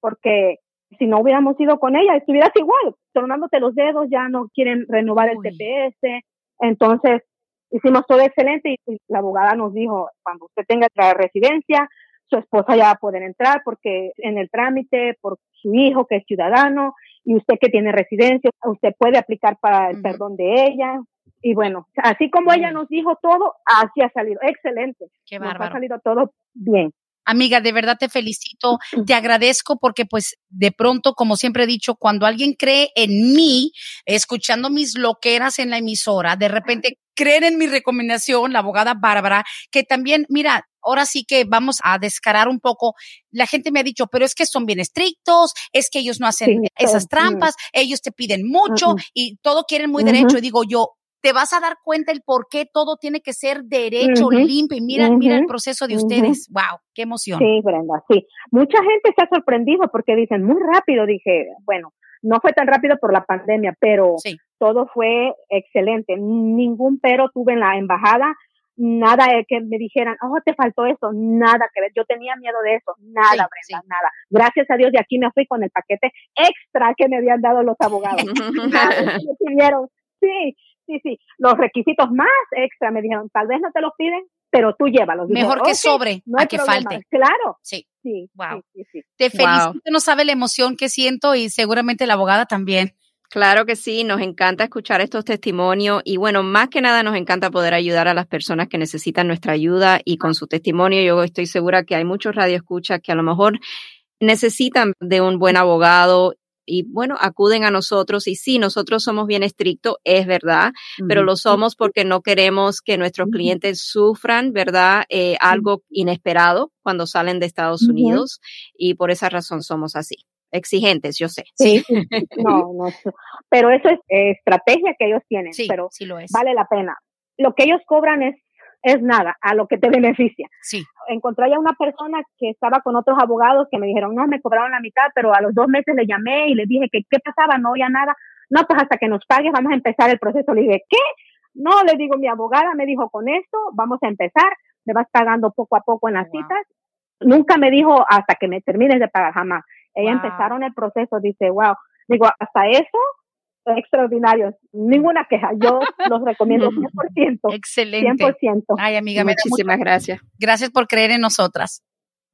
porque si no hubiéramos ido con ella, estuvieras igual, tornándote los dedos, ya no quieren renovar el TPS. Entonces, hicimos todo excelente y la abogada nos dijo, cuando usted tenga la residencia, su esposa ya va a poder entrar porque en el trámite, por su hijo que es ciudadano y usted que tiene residencia, usted puede aplicar para el perdón de ella. Y bueno, así como ella nos dijo todo, así ha salido. Excelente. Qué bárbaro. ha salido todo bien. Amiga, de verdad te felicito, te agradezco porque pues de pronto, como siempre he dicho, cuando alguien cree en mí, escuchando mis loqueras en la emisora, de repente creen en mi recomendación, la abogada Bárbara, que también, mira, ahora sí que vamos a descarar un poco. La gente me ha dicho, pero es que son bien estrictos, es que ellos no hacen esas trampas, ellos te piden mucho y todo quieren muy derecho. Y digo yo, te vas a dar cuenta el por qué todo tiene que ser derecho, limpio. Y mira, mira el proceso de ustedes. Wow, qué emoción. Sí, Brenda, sí. Mucha gente se ha sorprendido porque dicen muy rápido. Dije, bueno, no fue tan rápido por la pandemia, pero todo fue excelente. Ningún pero tuve en la embajada. Nada que me dijeran, oh, te faltó eso, nada que ver. Yo tenía miedo de eso, nada, Brenda, nada. Gracias a Dios, de aquí me fui con el paquete extra que me habían dado los abogados. sí, sí, sí, los requisitos más extra me dijeron, tal vez no te los piden, pero tú llévalos. Mejor que sobre, no a que falte. Claro. Sí. Sí. Wow. Te felicito, no sabe la emoción que siento y seguramente la abogada también. Claro que sí, nos encanta escuchar estos testimonios y bueno, más que nada nos encanta poder ayudar a las personas que necesitan nuestra ayuda y con su testimonio yo estoy segura que hay muchos radioescuchas que a lo mejor necesitan de un buen abogado y bueno, acuden a nosotros y sí, nosotros somos bien estrictos, es verdad, pero lo somos porque no queremos que nuestros clientes sufran, ¿verdad? Eh, algo inesperado cuando salen de Estados Unidos y por esa razón somos así. Exigentes, yo sé. Sí, no, no, pero eso es estrategia que ellos tienen, sí, pero sí lo es. vale la pena. Lo que ellos cobran es es nada a lo que te beneficia. Sí. Encontré a una persona que estaba con otros abogados que me dijeron, no, me cobraron la mitad, pero a los dos meses le llamé y le dije que qué pasaba, no oía nada. No, pues hasta que nos pagues vamos a empezar el proceso. Le dije, ¿qué? No, le digo, mi abogada me dijo, con esto vamos a empezar, me vas pagando poco a poco en las citas. Nunca me dijo hasta que me termines de pagar, jamás. Ella empezaron el proceso, dice, wow. Digo, hasta eso extraordinarios. Ninguna queja. Yo los recomiendo 100%. Excelente. 100%. Ay, amiga, muchísimas gracias. Gracias por creer en nosotras.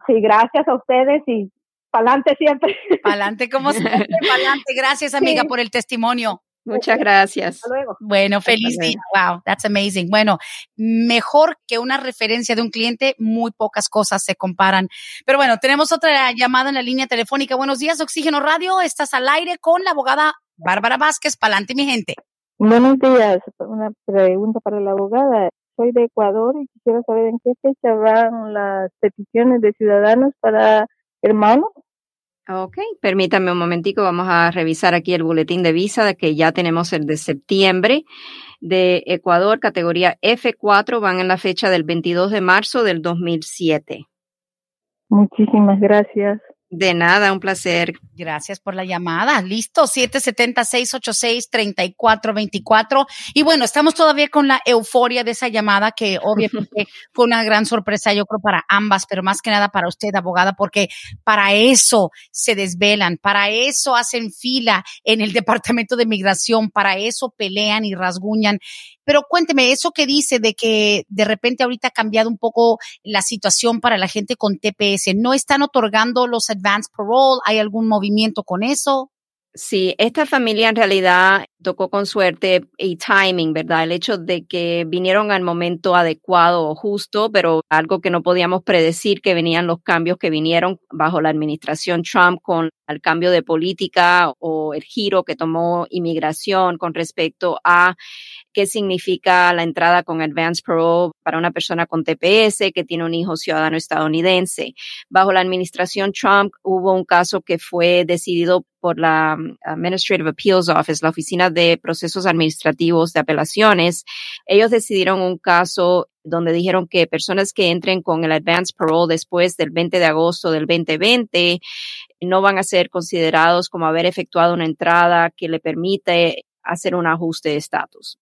Sí, gracias a ustedes y pa'lante siempre. Pa'lante como siempre, pa'lante. Gracias, amiga, por el testimonio. Muchas gracias. Hasta luego. Bueno, feliz día. Wow, that's amazing. Bueno, mejor que una referencia de un cliente, muy pocas cosas se comparan. Pero bueno, tenemos otra llamada en la línea telefónica. Buenos días, Oxígeno Radio. Estás al aire con la abogada Bárbara Vázquez, pa'lante mi gente. Buenos días, una pregunta para la abogada. Soy de Ecuador y quisiera saber en qué fecha van las peticiones de ciudadanos para hermanos. Ok, permítame un momentico, vamos a revisar aquí el boletín de visa que ya tenemos el de septiembre de Ecuador, categoría F4, van en la fecha del 22 de marzo del 2007. Muchísimas gracias. De nada, un placer. Gracias por la llamada. Listo, 770-686-3424. Y bueno, estamos todavía con la euforia de esa llamada que obviamente fue una gran sorpresa, yo creo, para ambas, pero más que nada para usted, abogada, porque para eso se desvelan, para eso hacen fila en el Departamento de Migración, para eso pelean y rasguñan. Pero cuénteme, eso que dice de que de repente ahorita ha cambiado un poco la situación para la gente con TPS, ¿no están otorgando los advance parole? ¿Hay algún movimiento con eso? Sí, esta familia en realidad tocó con suerte y timing, ¿verdad? El hecho de que vinieron al momento adecuado o justo, pero algo que no podíamos predecir que venían los cambios que vinieron bajo la administración Trump con al cambio de política o el giro que tomó inmigración con respecto a qué significa la entrada con Advance Parole para una persona con TPS que tiene un hijo ciudadano estadounidense. Bajo la administración Trump hubo un caso que fue decidido por la um, Administrative Appeals Office, la Oficina de Procesos Administrativos de Apelaciones. Ellos decidieron un caso donde dijeron que personas que entren con el Advance Parole después del 20 de agosto del 2020 no van a ser considerados como haber efectuado una entrada que le permite hacer un ajuste de estatus.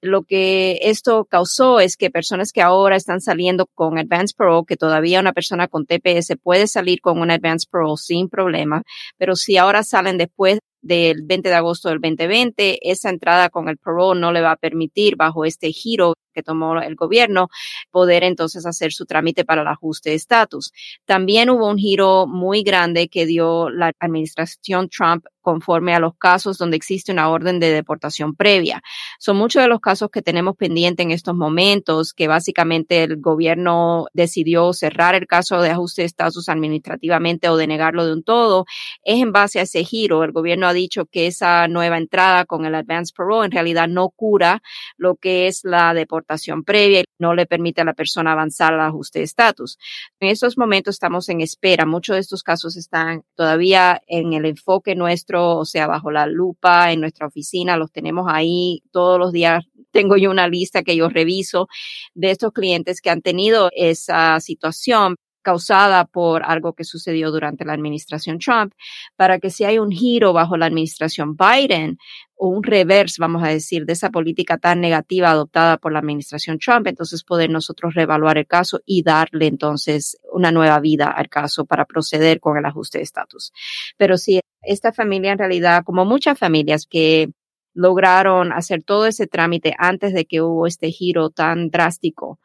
Lo que esto causó es que personas que ahora están saliendo con Advance Parole, que todavía una persona con TPS puede salir con un Advance Parole sin problema, pero si ahora salen después del 20 de agosto del 2020, esa entrada con el parole no le va a permitir bajo este giro que tomó el gobierno, poder entonces hacer su trámite para el ajuste de estatus. También hubo un giro muy grande que dio la administración Trump conforme a los casos donde existe una orden de deportación previa. Son muchos de los casos que tenemos pendiente en estos momentos que básicamente el gobierno decidió cerrar el caso de ajuste de estatus administrativamente o denegarlo de un todo. Es en base a ese giro. El gobierno ha dicho que esa nueva entrada con el advance parole en realidad no cura lo que es la deportación previa y no le permite a la persona avanzar al ajuste de estatus. En estos momentos estamos en espera. Muchos de estos casos están todavía en el enfoque nuestro, o sea, bajo la lupa en nuestra oficina. Los tenemos ahí todos los días. Tengo yo una lista que yo reviso de estos clientes que han tenido esa situación causada por algo que sucedió durante la administración Trump, para que si hay un giro bajo la administración Biden o un reverse, vamos a decir, de esa política tan negativa adoptada por la administración Trump, entonces poder nosotros reevaluar el caso y darle entonces una nueva vida al caso para proceder con el ajuste de estatus. Pero si esta familia en realidad, como muchas familias que lograron hacer todo ese trámite antes de que hubo este giro tan drástico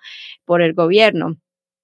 por el gobierno,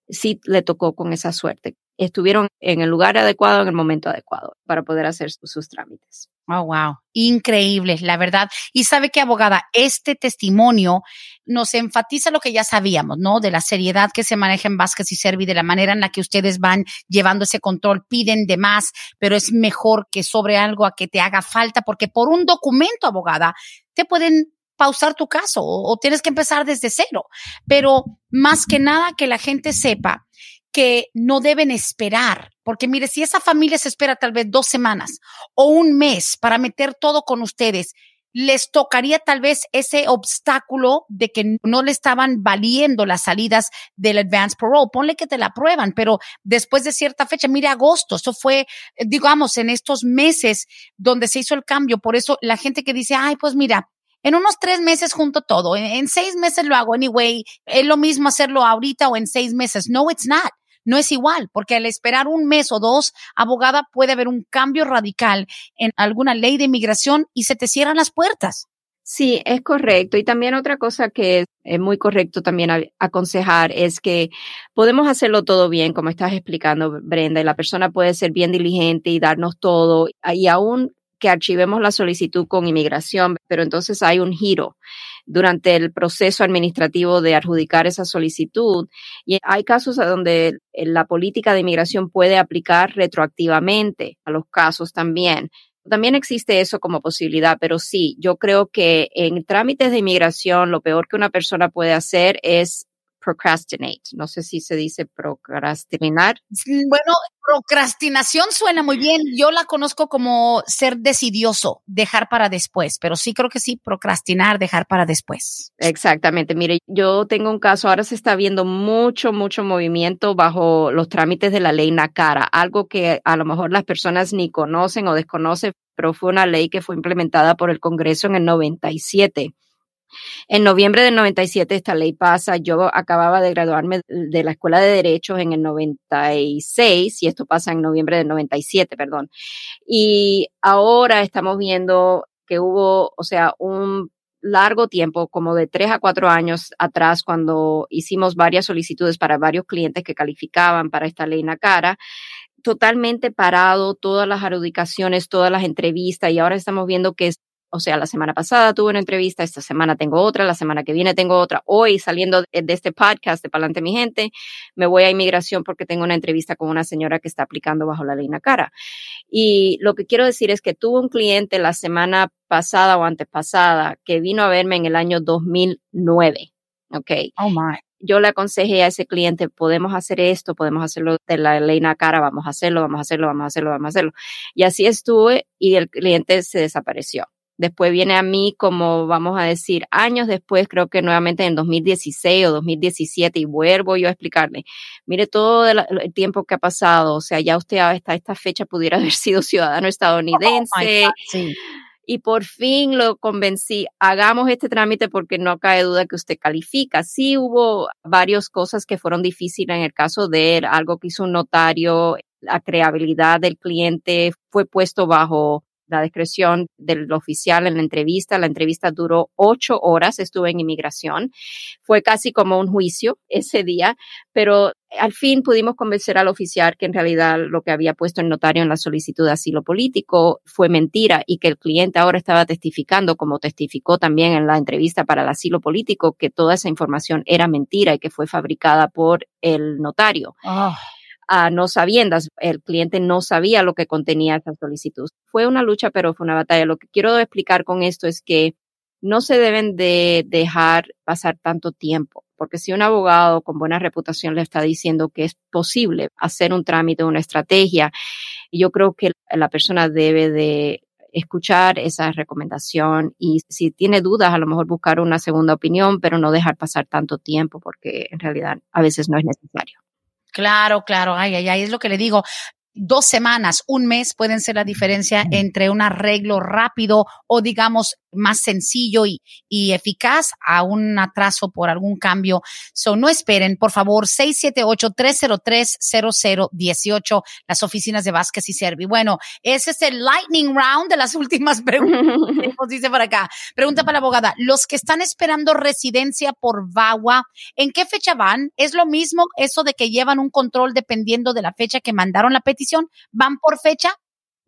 sí le tocó con esa suerte. Estuvieron en el lugar adecuado, en el momento adecuado para poder hacer sus, trámites. Oh, wow. Increíble, la verdad. Y sabe que, abogada, este testimonio nos enfatiza lo que ya sabíamos, ¿no? De la seriedad que se maneja en Vázquez y Servi, de la manera en la que ustedes van llevando ese control, piden de más, pero es mejor que sobre algo a que te haga falta, porque por un documento, abogada, te pueden pausar tu caso o, tienes que empezar desde cero. Pero más que nada que la gente sepa que no deben esperar, porque mire, si esa familia se espera tal vez dos semanas o un mes para meter todo con ustedes, les tocaría tal vez ese obstáculo de que no le estaban valiendo las salidas del advance parole. Ponle que te la prueban, pero después de cierta fecha, mire agosto, eso fue, digamos, en estos meses donde se hizo el cambio. Por eso la gente que dice, ay, pues mira, en unos tres meses junto todo, en, seis meses lo hago anyway, es lo mismo hacerlo ahorita o en seis meses. No, it's not. No es igual, porque al esperar un mes o dos, abogada, puede haber un cambio radical en alguna ley de inmigración y se te cierran las puertas. Sí, es correcto. Y también otra cosa que es muy correcto también aconsejar es que podemos hacerlo todo bien, como estás explicando, Brenda, y la persona puede ser bien diligente y darnos todo, y aún que archivemos la solicitud con inmigración, pero entonces hay un giro durante el proceso administrativo de adjudicar esa solicitud. Y hay casos donde la política de inmigración puede aplicar retroactivamente a los casos también. También existe eso como posibilidad, pero sí, yo creo que en trámites de inmigración lo peor que una persona puede hacer es procrastinate. No sé si se dice procrastinar. Bueno, procrastinación suena muy bien. Yo la conozco como ser decidioso, dejar para después, pero sí creo que sí, procrastinar, dejar para después. Exactamente. Mire, yo tengo un caso, ahora se está viendo mucho, mucho movimiento bajo los trámites de la ley NACARA, algo que a lo mejor las personas ni conocen o desconocen, pero fue una ley que fue implementada por el Congreso en el 97 en noviembre del 97 esta ley pasa. Yo acababa de graduarme de la Escuela de Derechos en el 96 y esto pasa en noviembre del 97, perdón. Y ahora estamos viendo que hubo, o sea, un largo tiempo, como de tres a cuatro años atrás, cuando hicimos varias solicitudes para varios clientes que calificaban para esta ley NACARA, totalmente parado todas las adjudicaciones, todas las entrevistas y ahora estamos viendo que o sea, la semana pasada tuve una entrevista, esta semana tengo otra, la semana que viene tengo otra. Hoy, saliendo de, este podcast de Palante Mi Gente, me voy a inmigración porque tengo una entrevista con una señora que está aplicando bajo la ley Nacara. Y lo que quiero decir es que tuve un cliente la semana pasada o antepasada que vino a verme en el año 2009. Ok. Oh my yo le aconsejé a ese cliente, podemos hacer esto, podemos hacerlo de la ley Nacara, vamos a hacerlo, vamos a hacerlo, vamos a hacerlo, vamos a hacerlo. Y así estuve y el cliente se desapareció. Después viene a mí como, vamos a decir, años después, creo que nuevamente en 2016 o 2017, y vuelvo yo a explicarle, mire todo el, tiempo que ha pasado, o sea, ya usted hasta esta fecha pudiera haber sido ciudadano estadounidense. Oh y por fin lo convencí, hagamos este trámite porque no cae duda que usted califica. Sí hubo varias cosas que fueron difíciles en el caso de él, algo que hizo un notario, la creabilidad del cliente fue puesto bajo la discreción del oficial en la entrevista. La entrevista duró ocho horas, estuve en inmigración. Fue casi como un juicio ese día, pero al fin pudimos convencer al oficial que en realidad lo que había puesto el notario en la solicitud de asilo político fue mentira y que el cliente ahora estaba testificando, como testificó también en la entrevista para el asilo político, que toda esa información era mentira y que fue fabricada por el notario. Oh a no sabiendas. El cliente no sabía lo que contenía esa solicitud. Fue una lucha, pero fue una batalla. Lo que quiero explicar con esto es que no se deben de dejar pasar tanto tiempo, porque si un abogado con buena reputación le está diciendo que es posible hacer un trámite, una estrategia, yo creo que la persona debe de escuchar esa recomendación y si tiene dudas, a lo mejor buscar una segunda opinión, pero no dejar pasar tanto tiempo porque en realidad a veces no es necesario. Claro, claro, ay, ay, ay, es lo que le digo. Dos semanas, un mes pueden ser la diferencia entre un arreglo rápido o digamos más sencillo y, eficaz a un atraso por algún cambio. So, no esperen, por favor, 678-303-0018, las oficinas de Vázquez y Servi. Bueno, ese es el lightning round de las últimas preguntas. dice por acá. Pregunta para la abogada. Los que están esperando residencia por VAWA, ¿en qué fecha van? ¿Es lo mismo eso de que llevan un control dependiendo de la fecha que mandaron la petición? ¿Van por fecha?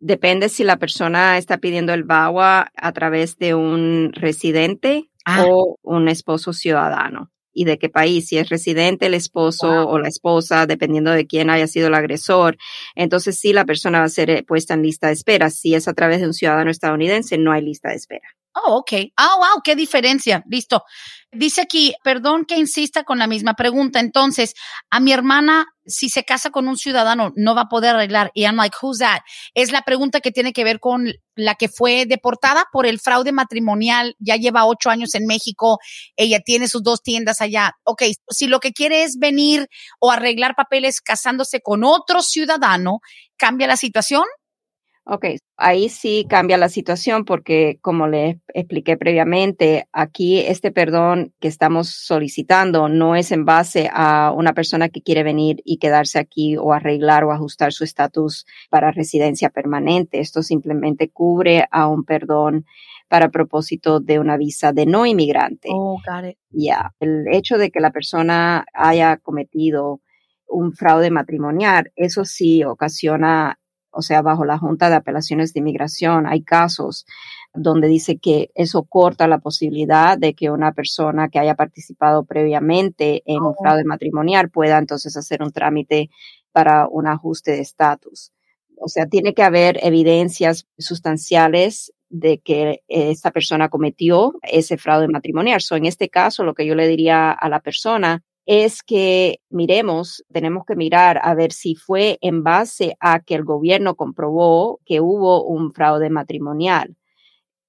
Depende si la persona está pidiendo el VAWA a través de un residente Ah. o un esposo ciudadano. Y de qué país, si es residente el esposo Wow. o la esposa, dependiendo de quién haya sido el agresor. Entonces sí, la persona va a ser eh, puesta en lista de espera. Si es a través de un ciudadano estadounidense, no hay lista de espera. Oh, ok. Ah, wow, qué diferencia. Listo. Dice aquí, perdón que insista con la misma pregunta. Entonces, a mi hermana, si se casa con un ciudadano, no va a poder arreglar. Y I'm like, who's that? Es la pregunta que tiene que ver con la que fue deportada por el fraude matrimonial. Ya lleva ocho años en México. Ella tiene sus dos tiendas allá. Ok, si lo que quiere es venir o arreglar papeles casándose con otro ciudadano, ¿cambia la situación? Ok, ahí sí cambia la situación porque, como le expliqué previamente, aquí este perdón que estamos solicitando no es en base a una persona que quiere venir y quedarse aquí o arreglar o ajustar su estatus para residencia permanente. Esto simplemente cubre a un perdón para propósito de una visa de no inmigrante. Oh, got it. Ya, el hecho de que la persona haya cometido un fraude matrimonial, eso sí ocasiona, o sea, bajo la Junta de Apelaciones de Inmigración, hay casos donde dice que eso corta la posibilidad de que una persona que haya participado previamente en un Oh. fraude matrimonial pueda entonces hacer un trámite para un ajuste de estatus. O sea, tiene que haber evidencias sustanciales de que esta persona cometió ese fraude matrimonial. So, en este caso, lo que yo le diría a la persona es que miremos, tenemos que mirar a ver si fue en base a que el gobierno comprobó que hubo un fraude matrimonial.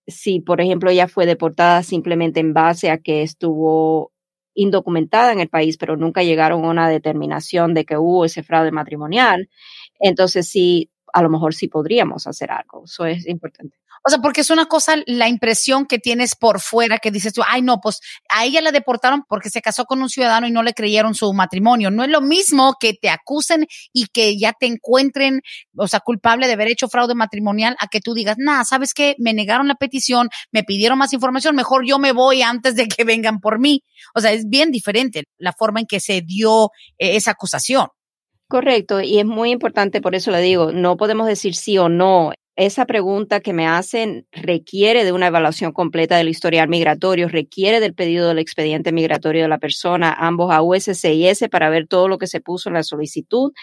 Si, por ejemplo, ella fue deportada simplemente en base a que estuvo indocumentada en el país, pero nunca llegaron a una determinación de que hubo ese fraude matrimonial, entonces sí, a lo mejor sí podríamos hacer algo. Eso es importante. O sea, porque es una cosa la impresión que tienes por fuera que dices tú, ay, no, pues a ella la deportaron porque se casó con un ciudadano y no le creyeron su matrimonio. No es lo mismo que te acusen y que ya te encuentren, o sea, culpable de haber hecho fraude matrimonial a que tú digas, nada, ¿sabes qué? Me negaron la petición, me pidieron más información, mejor yo me voy antes de que vengan por mí. O sea, es bien diferente la forma en que se dio eh, esa acusación. Correcto, y es muy importante, por eso le digo, no podemos decir sí o no. Esa pregunta que me hacen requiere de una evaluación completa del historial migratorio, requiere del pedido del expediente migratorio de la persona, ambos a USCIS para ver todo lo que se puso en la solicitud.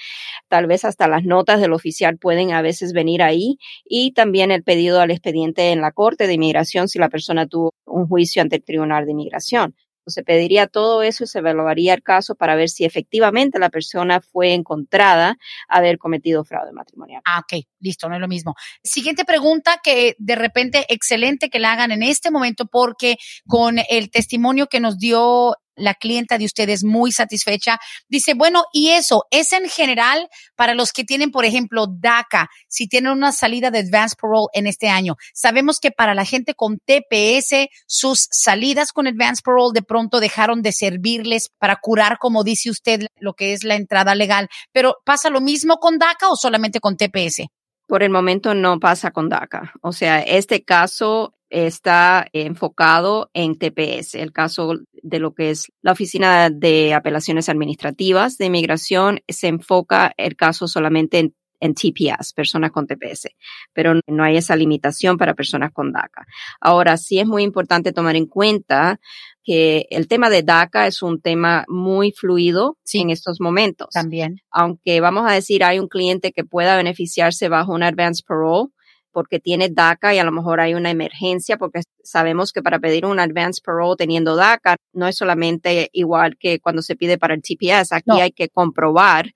Tal vez hasta las notas del oficial pueden a veces venir ahí y también el pedido al expediente en la Corte de Inmigración si la persona tuvo un juicio ante el Tribunal de Inmigración se pediría todo eso y se evaluaría el caso para ver si efectivamente la persona fue encontrada haber cometido fraude matrimonial. Ah, ok, listo, no es lo mismo. Siguiente pregunta que de repente excelente que la hagan en este momento porque con el testimonio que nos dio la clienta de ustedes muy satisfecha. Dice, bueno, y eso es en general para los que tienen, por ejemplo, DACA, si tienen una salida de Advanced Parole en este año. Sabemos que para la gente con TPS, sus salidas con Advanced Parole de pronto dejaron de servirles para curar, como dice usted, lo que es la entrada legal. Pero ¿pasa lo mismo con DACA o solamente con TPS? Por el momento no pasa con DACA. O sea, este caso está enfocado en TPS, el caso de lo que es la Oficina de Apelaciones Administrativas de Inmigración, se enfoca el caso solamente en, TPS, personas con TPS, pero no hay esa limitación para personas con DACA. Ahora, sí es muy importante tomar en cuenta que el tema de DACA es un tema muy fluido en estos momentos. También. Aunque vamos a decir hay un cliente que pueda beneficiarse bajo un advance parole, porque tiene DACA y a lo mejor hay una emergencia, porque sabemos que para pedir un advance parole teniendo DACA no es solamente igual que cuando se pide para el TPS. Aquí hay que comprobar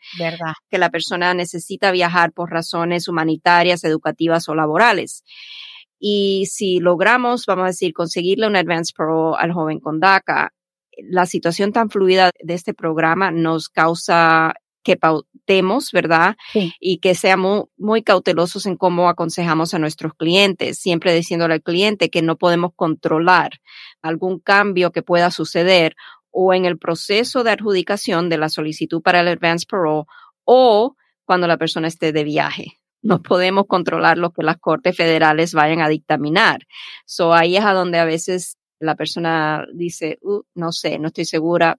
que la persona necesita viajar por razones humanitarias, educativas o laborales. Y si logramos, vamos a decir, conseguirle un advance parole al joven con DACA, la situación tan fluida de este programa nos causa que pautemos, ¿verdad? Y que seamos muy cautelosos en cómo aconsejamos a nuestros clientes, siempre diciéndole al cliente que no podemos controlar algún cambio que pueda suceder o en el proceso de adjudicación de la solicitud para el advance parole o cuando la persona esté de viaje. No podemos controlar lo que las cortes federales vayan a dictaminar. So ahí es a donde a veces la persona dice, uh, no sé, no estoy segura,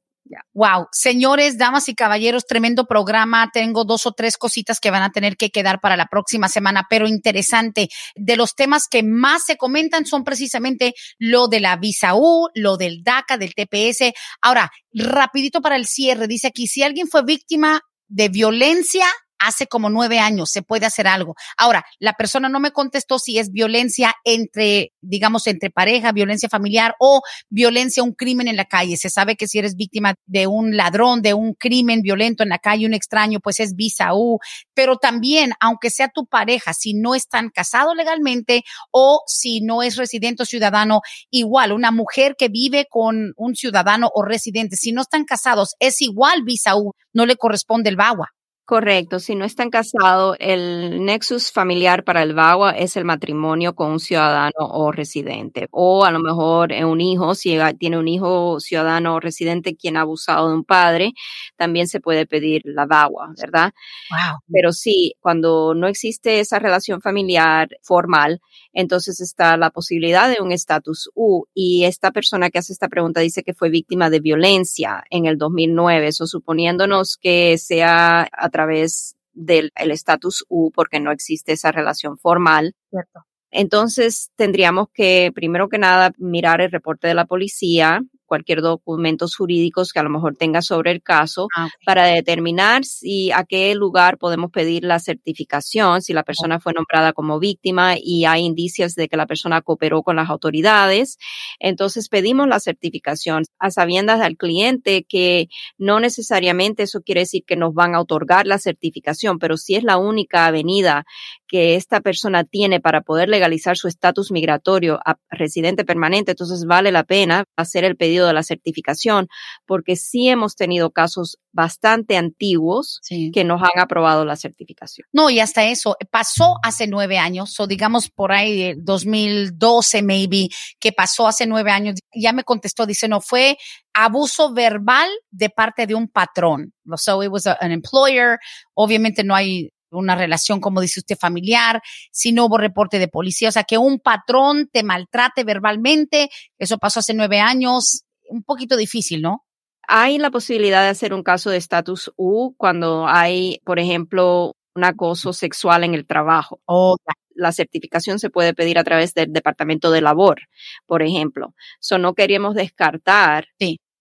Wow, señores, damas y caballeros, tremendo programa. Tengo dos o tres cositas que van a tener que quedar para la próxima semana, pero interesante. De los temas que más se comentan son precisamente lo de la visa U, lo del DACA, del TPS. Ahora, rapidito para el cierre, dice aquí, si alguien fue víctima de violencia hace como nueve años, se puede hacer algo. Ahora, la persona no me contestó si es violencia entre, digamos, entre pareja, violencia familiar o violencia, un crimen en la calle. Se sabe que si eres víctima de un ladrón, de un crimen violento en la calle, un extraño, pues es visa U. Pero también, aunque sea tu pareja, si no están casados legalmente o si no es residente o ciudadano, igual, una mujer que vive con un ciudadano o residente, si no están casados, es igual visa U, no le corresponde el VAWA. Correcto, si no están casados, el nexus familiar para el VAWA es el matrimonio con un ciudadano o residente. O a lo mejor un hijo, si tiene un hijo ciudadano o residente quien ha abusado de un padre, también se puede pedir la VAWA, ¿verdad? Wow. Pero sí, cuando no existe esa relación familiar formal, entonces está la posibilidad de un estatus U. Y esta persona que hace esta pregunta dice que fue víctima de violencia en el 2009, eso suponiéndonos que sea a través del estatus U, porque no existe esa relación formal. Cierto. Entonces tendríamos que, primero que nada, mirar el reporte de la policía, cualquier documentos jurídicos que a lo mejor tenga sobre el caso ah, para determinar si a qué lugar podemos pedir la certificación, si la persona fue nombrada como víctima y hay indicios de que la persona cooperó con las autoridades. Entonces pedimos la certificación a sabiendas al cliente que no necesariamente eso quiere decir que nos van a otorgar la certificación, pero si es la única avenida que esta persona tiene para poder legalizar su estatus migratorio a residente permanente, entonces vale la pena hacer el pedido de la certificación, porque sí hemos tenido casos bastante antiguos que nos han aprobado la certificación. No, y hasta eso, pasó hace nueve años, o digamos por ahí 2012 maybe, que pasó hace nueve años, ya me contestó, dice, no, fue abuso verbal de parte de un patrón. So it was an employer, obviamente no hay una relación, como dice usted, familiar, si no hubo reporte de policía, o sea, que un patrón te maltrate verbalmente, eso pasó hace nueve años, un poquito difícil, ¿no? Hay la posibilidad de hacer un caso de estatus U cuando hay, por ejemplo, un acoso sexual en el trabajo. Oh, la certificación se puede pedir a través del Departamento de Labor, por ejemplo. So, no queríamos descartar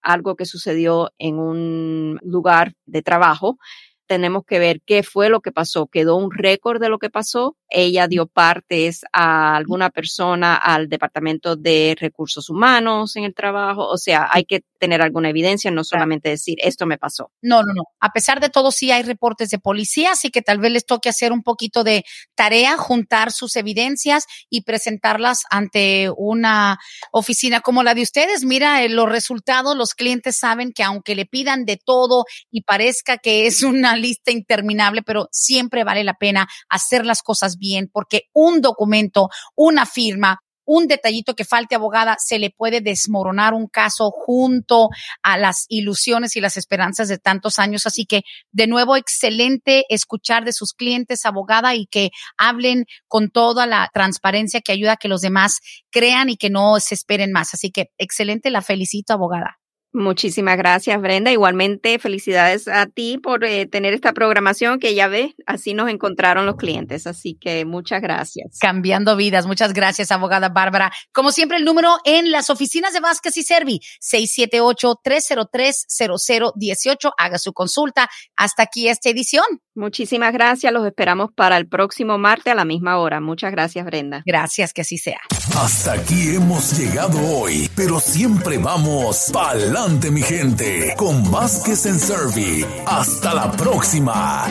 algo que sucedió en un lugar de trabajo tenemos que ver qué fue lo que pasó. Quedó un récord de lo que pasó. Ella dio partes a alguna persona al Departamento de Recursos Humanos en el trabajo. O sea, hay que tener alguna evidencia, no solamente decir esto me pasó. No, no, no. A pesar de todo, sí hay reportes de policía, así que tal vez les toque hacer un poquito de tarea, juntar sus evidencias y presentarlas ante una oficina como la de ustedes. Mira, eh, los resultados, los clientes saben que aunque le pidan de todo y parezca que es una lista interminable, pero siempre vale la pena hacer las cosas bien porque un documento, una firma, un detallito que falte abogada, se le puede desmoronar un caso junto a las ilusiones y las esperanzas de tantos años. Así que, de nuevo, excelente escuchar de sus clientes, abogada, y que hablen con toda la transparencia que ayuda a que los demás crean y que no se esperen más. Así que, excelente, la felicito, abogada. Muchísimas gracias, Brenda. Igualmente, felicidades a ti por eh, tener esta programación que ya ves, así nos encontraron los clientes. Así que muchas gracias. Cambiando vidas. Muchas gracias, abogada Bárbara. Como siempre, el número en las oficinas de Vázquez y Servi, 678-303-0018. Haga su consulta. Hasta aquí esta edición. Muchísimas gracias. Los esperamos para el próximo martes a la misma hora. Muchas gracias, Brenda. Gracias, que así sea. Hasta aquí hemos llegado hoy, pero siempre vamos para mi gente, con Vázquez en Servi. Hasta la próxima.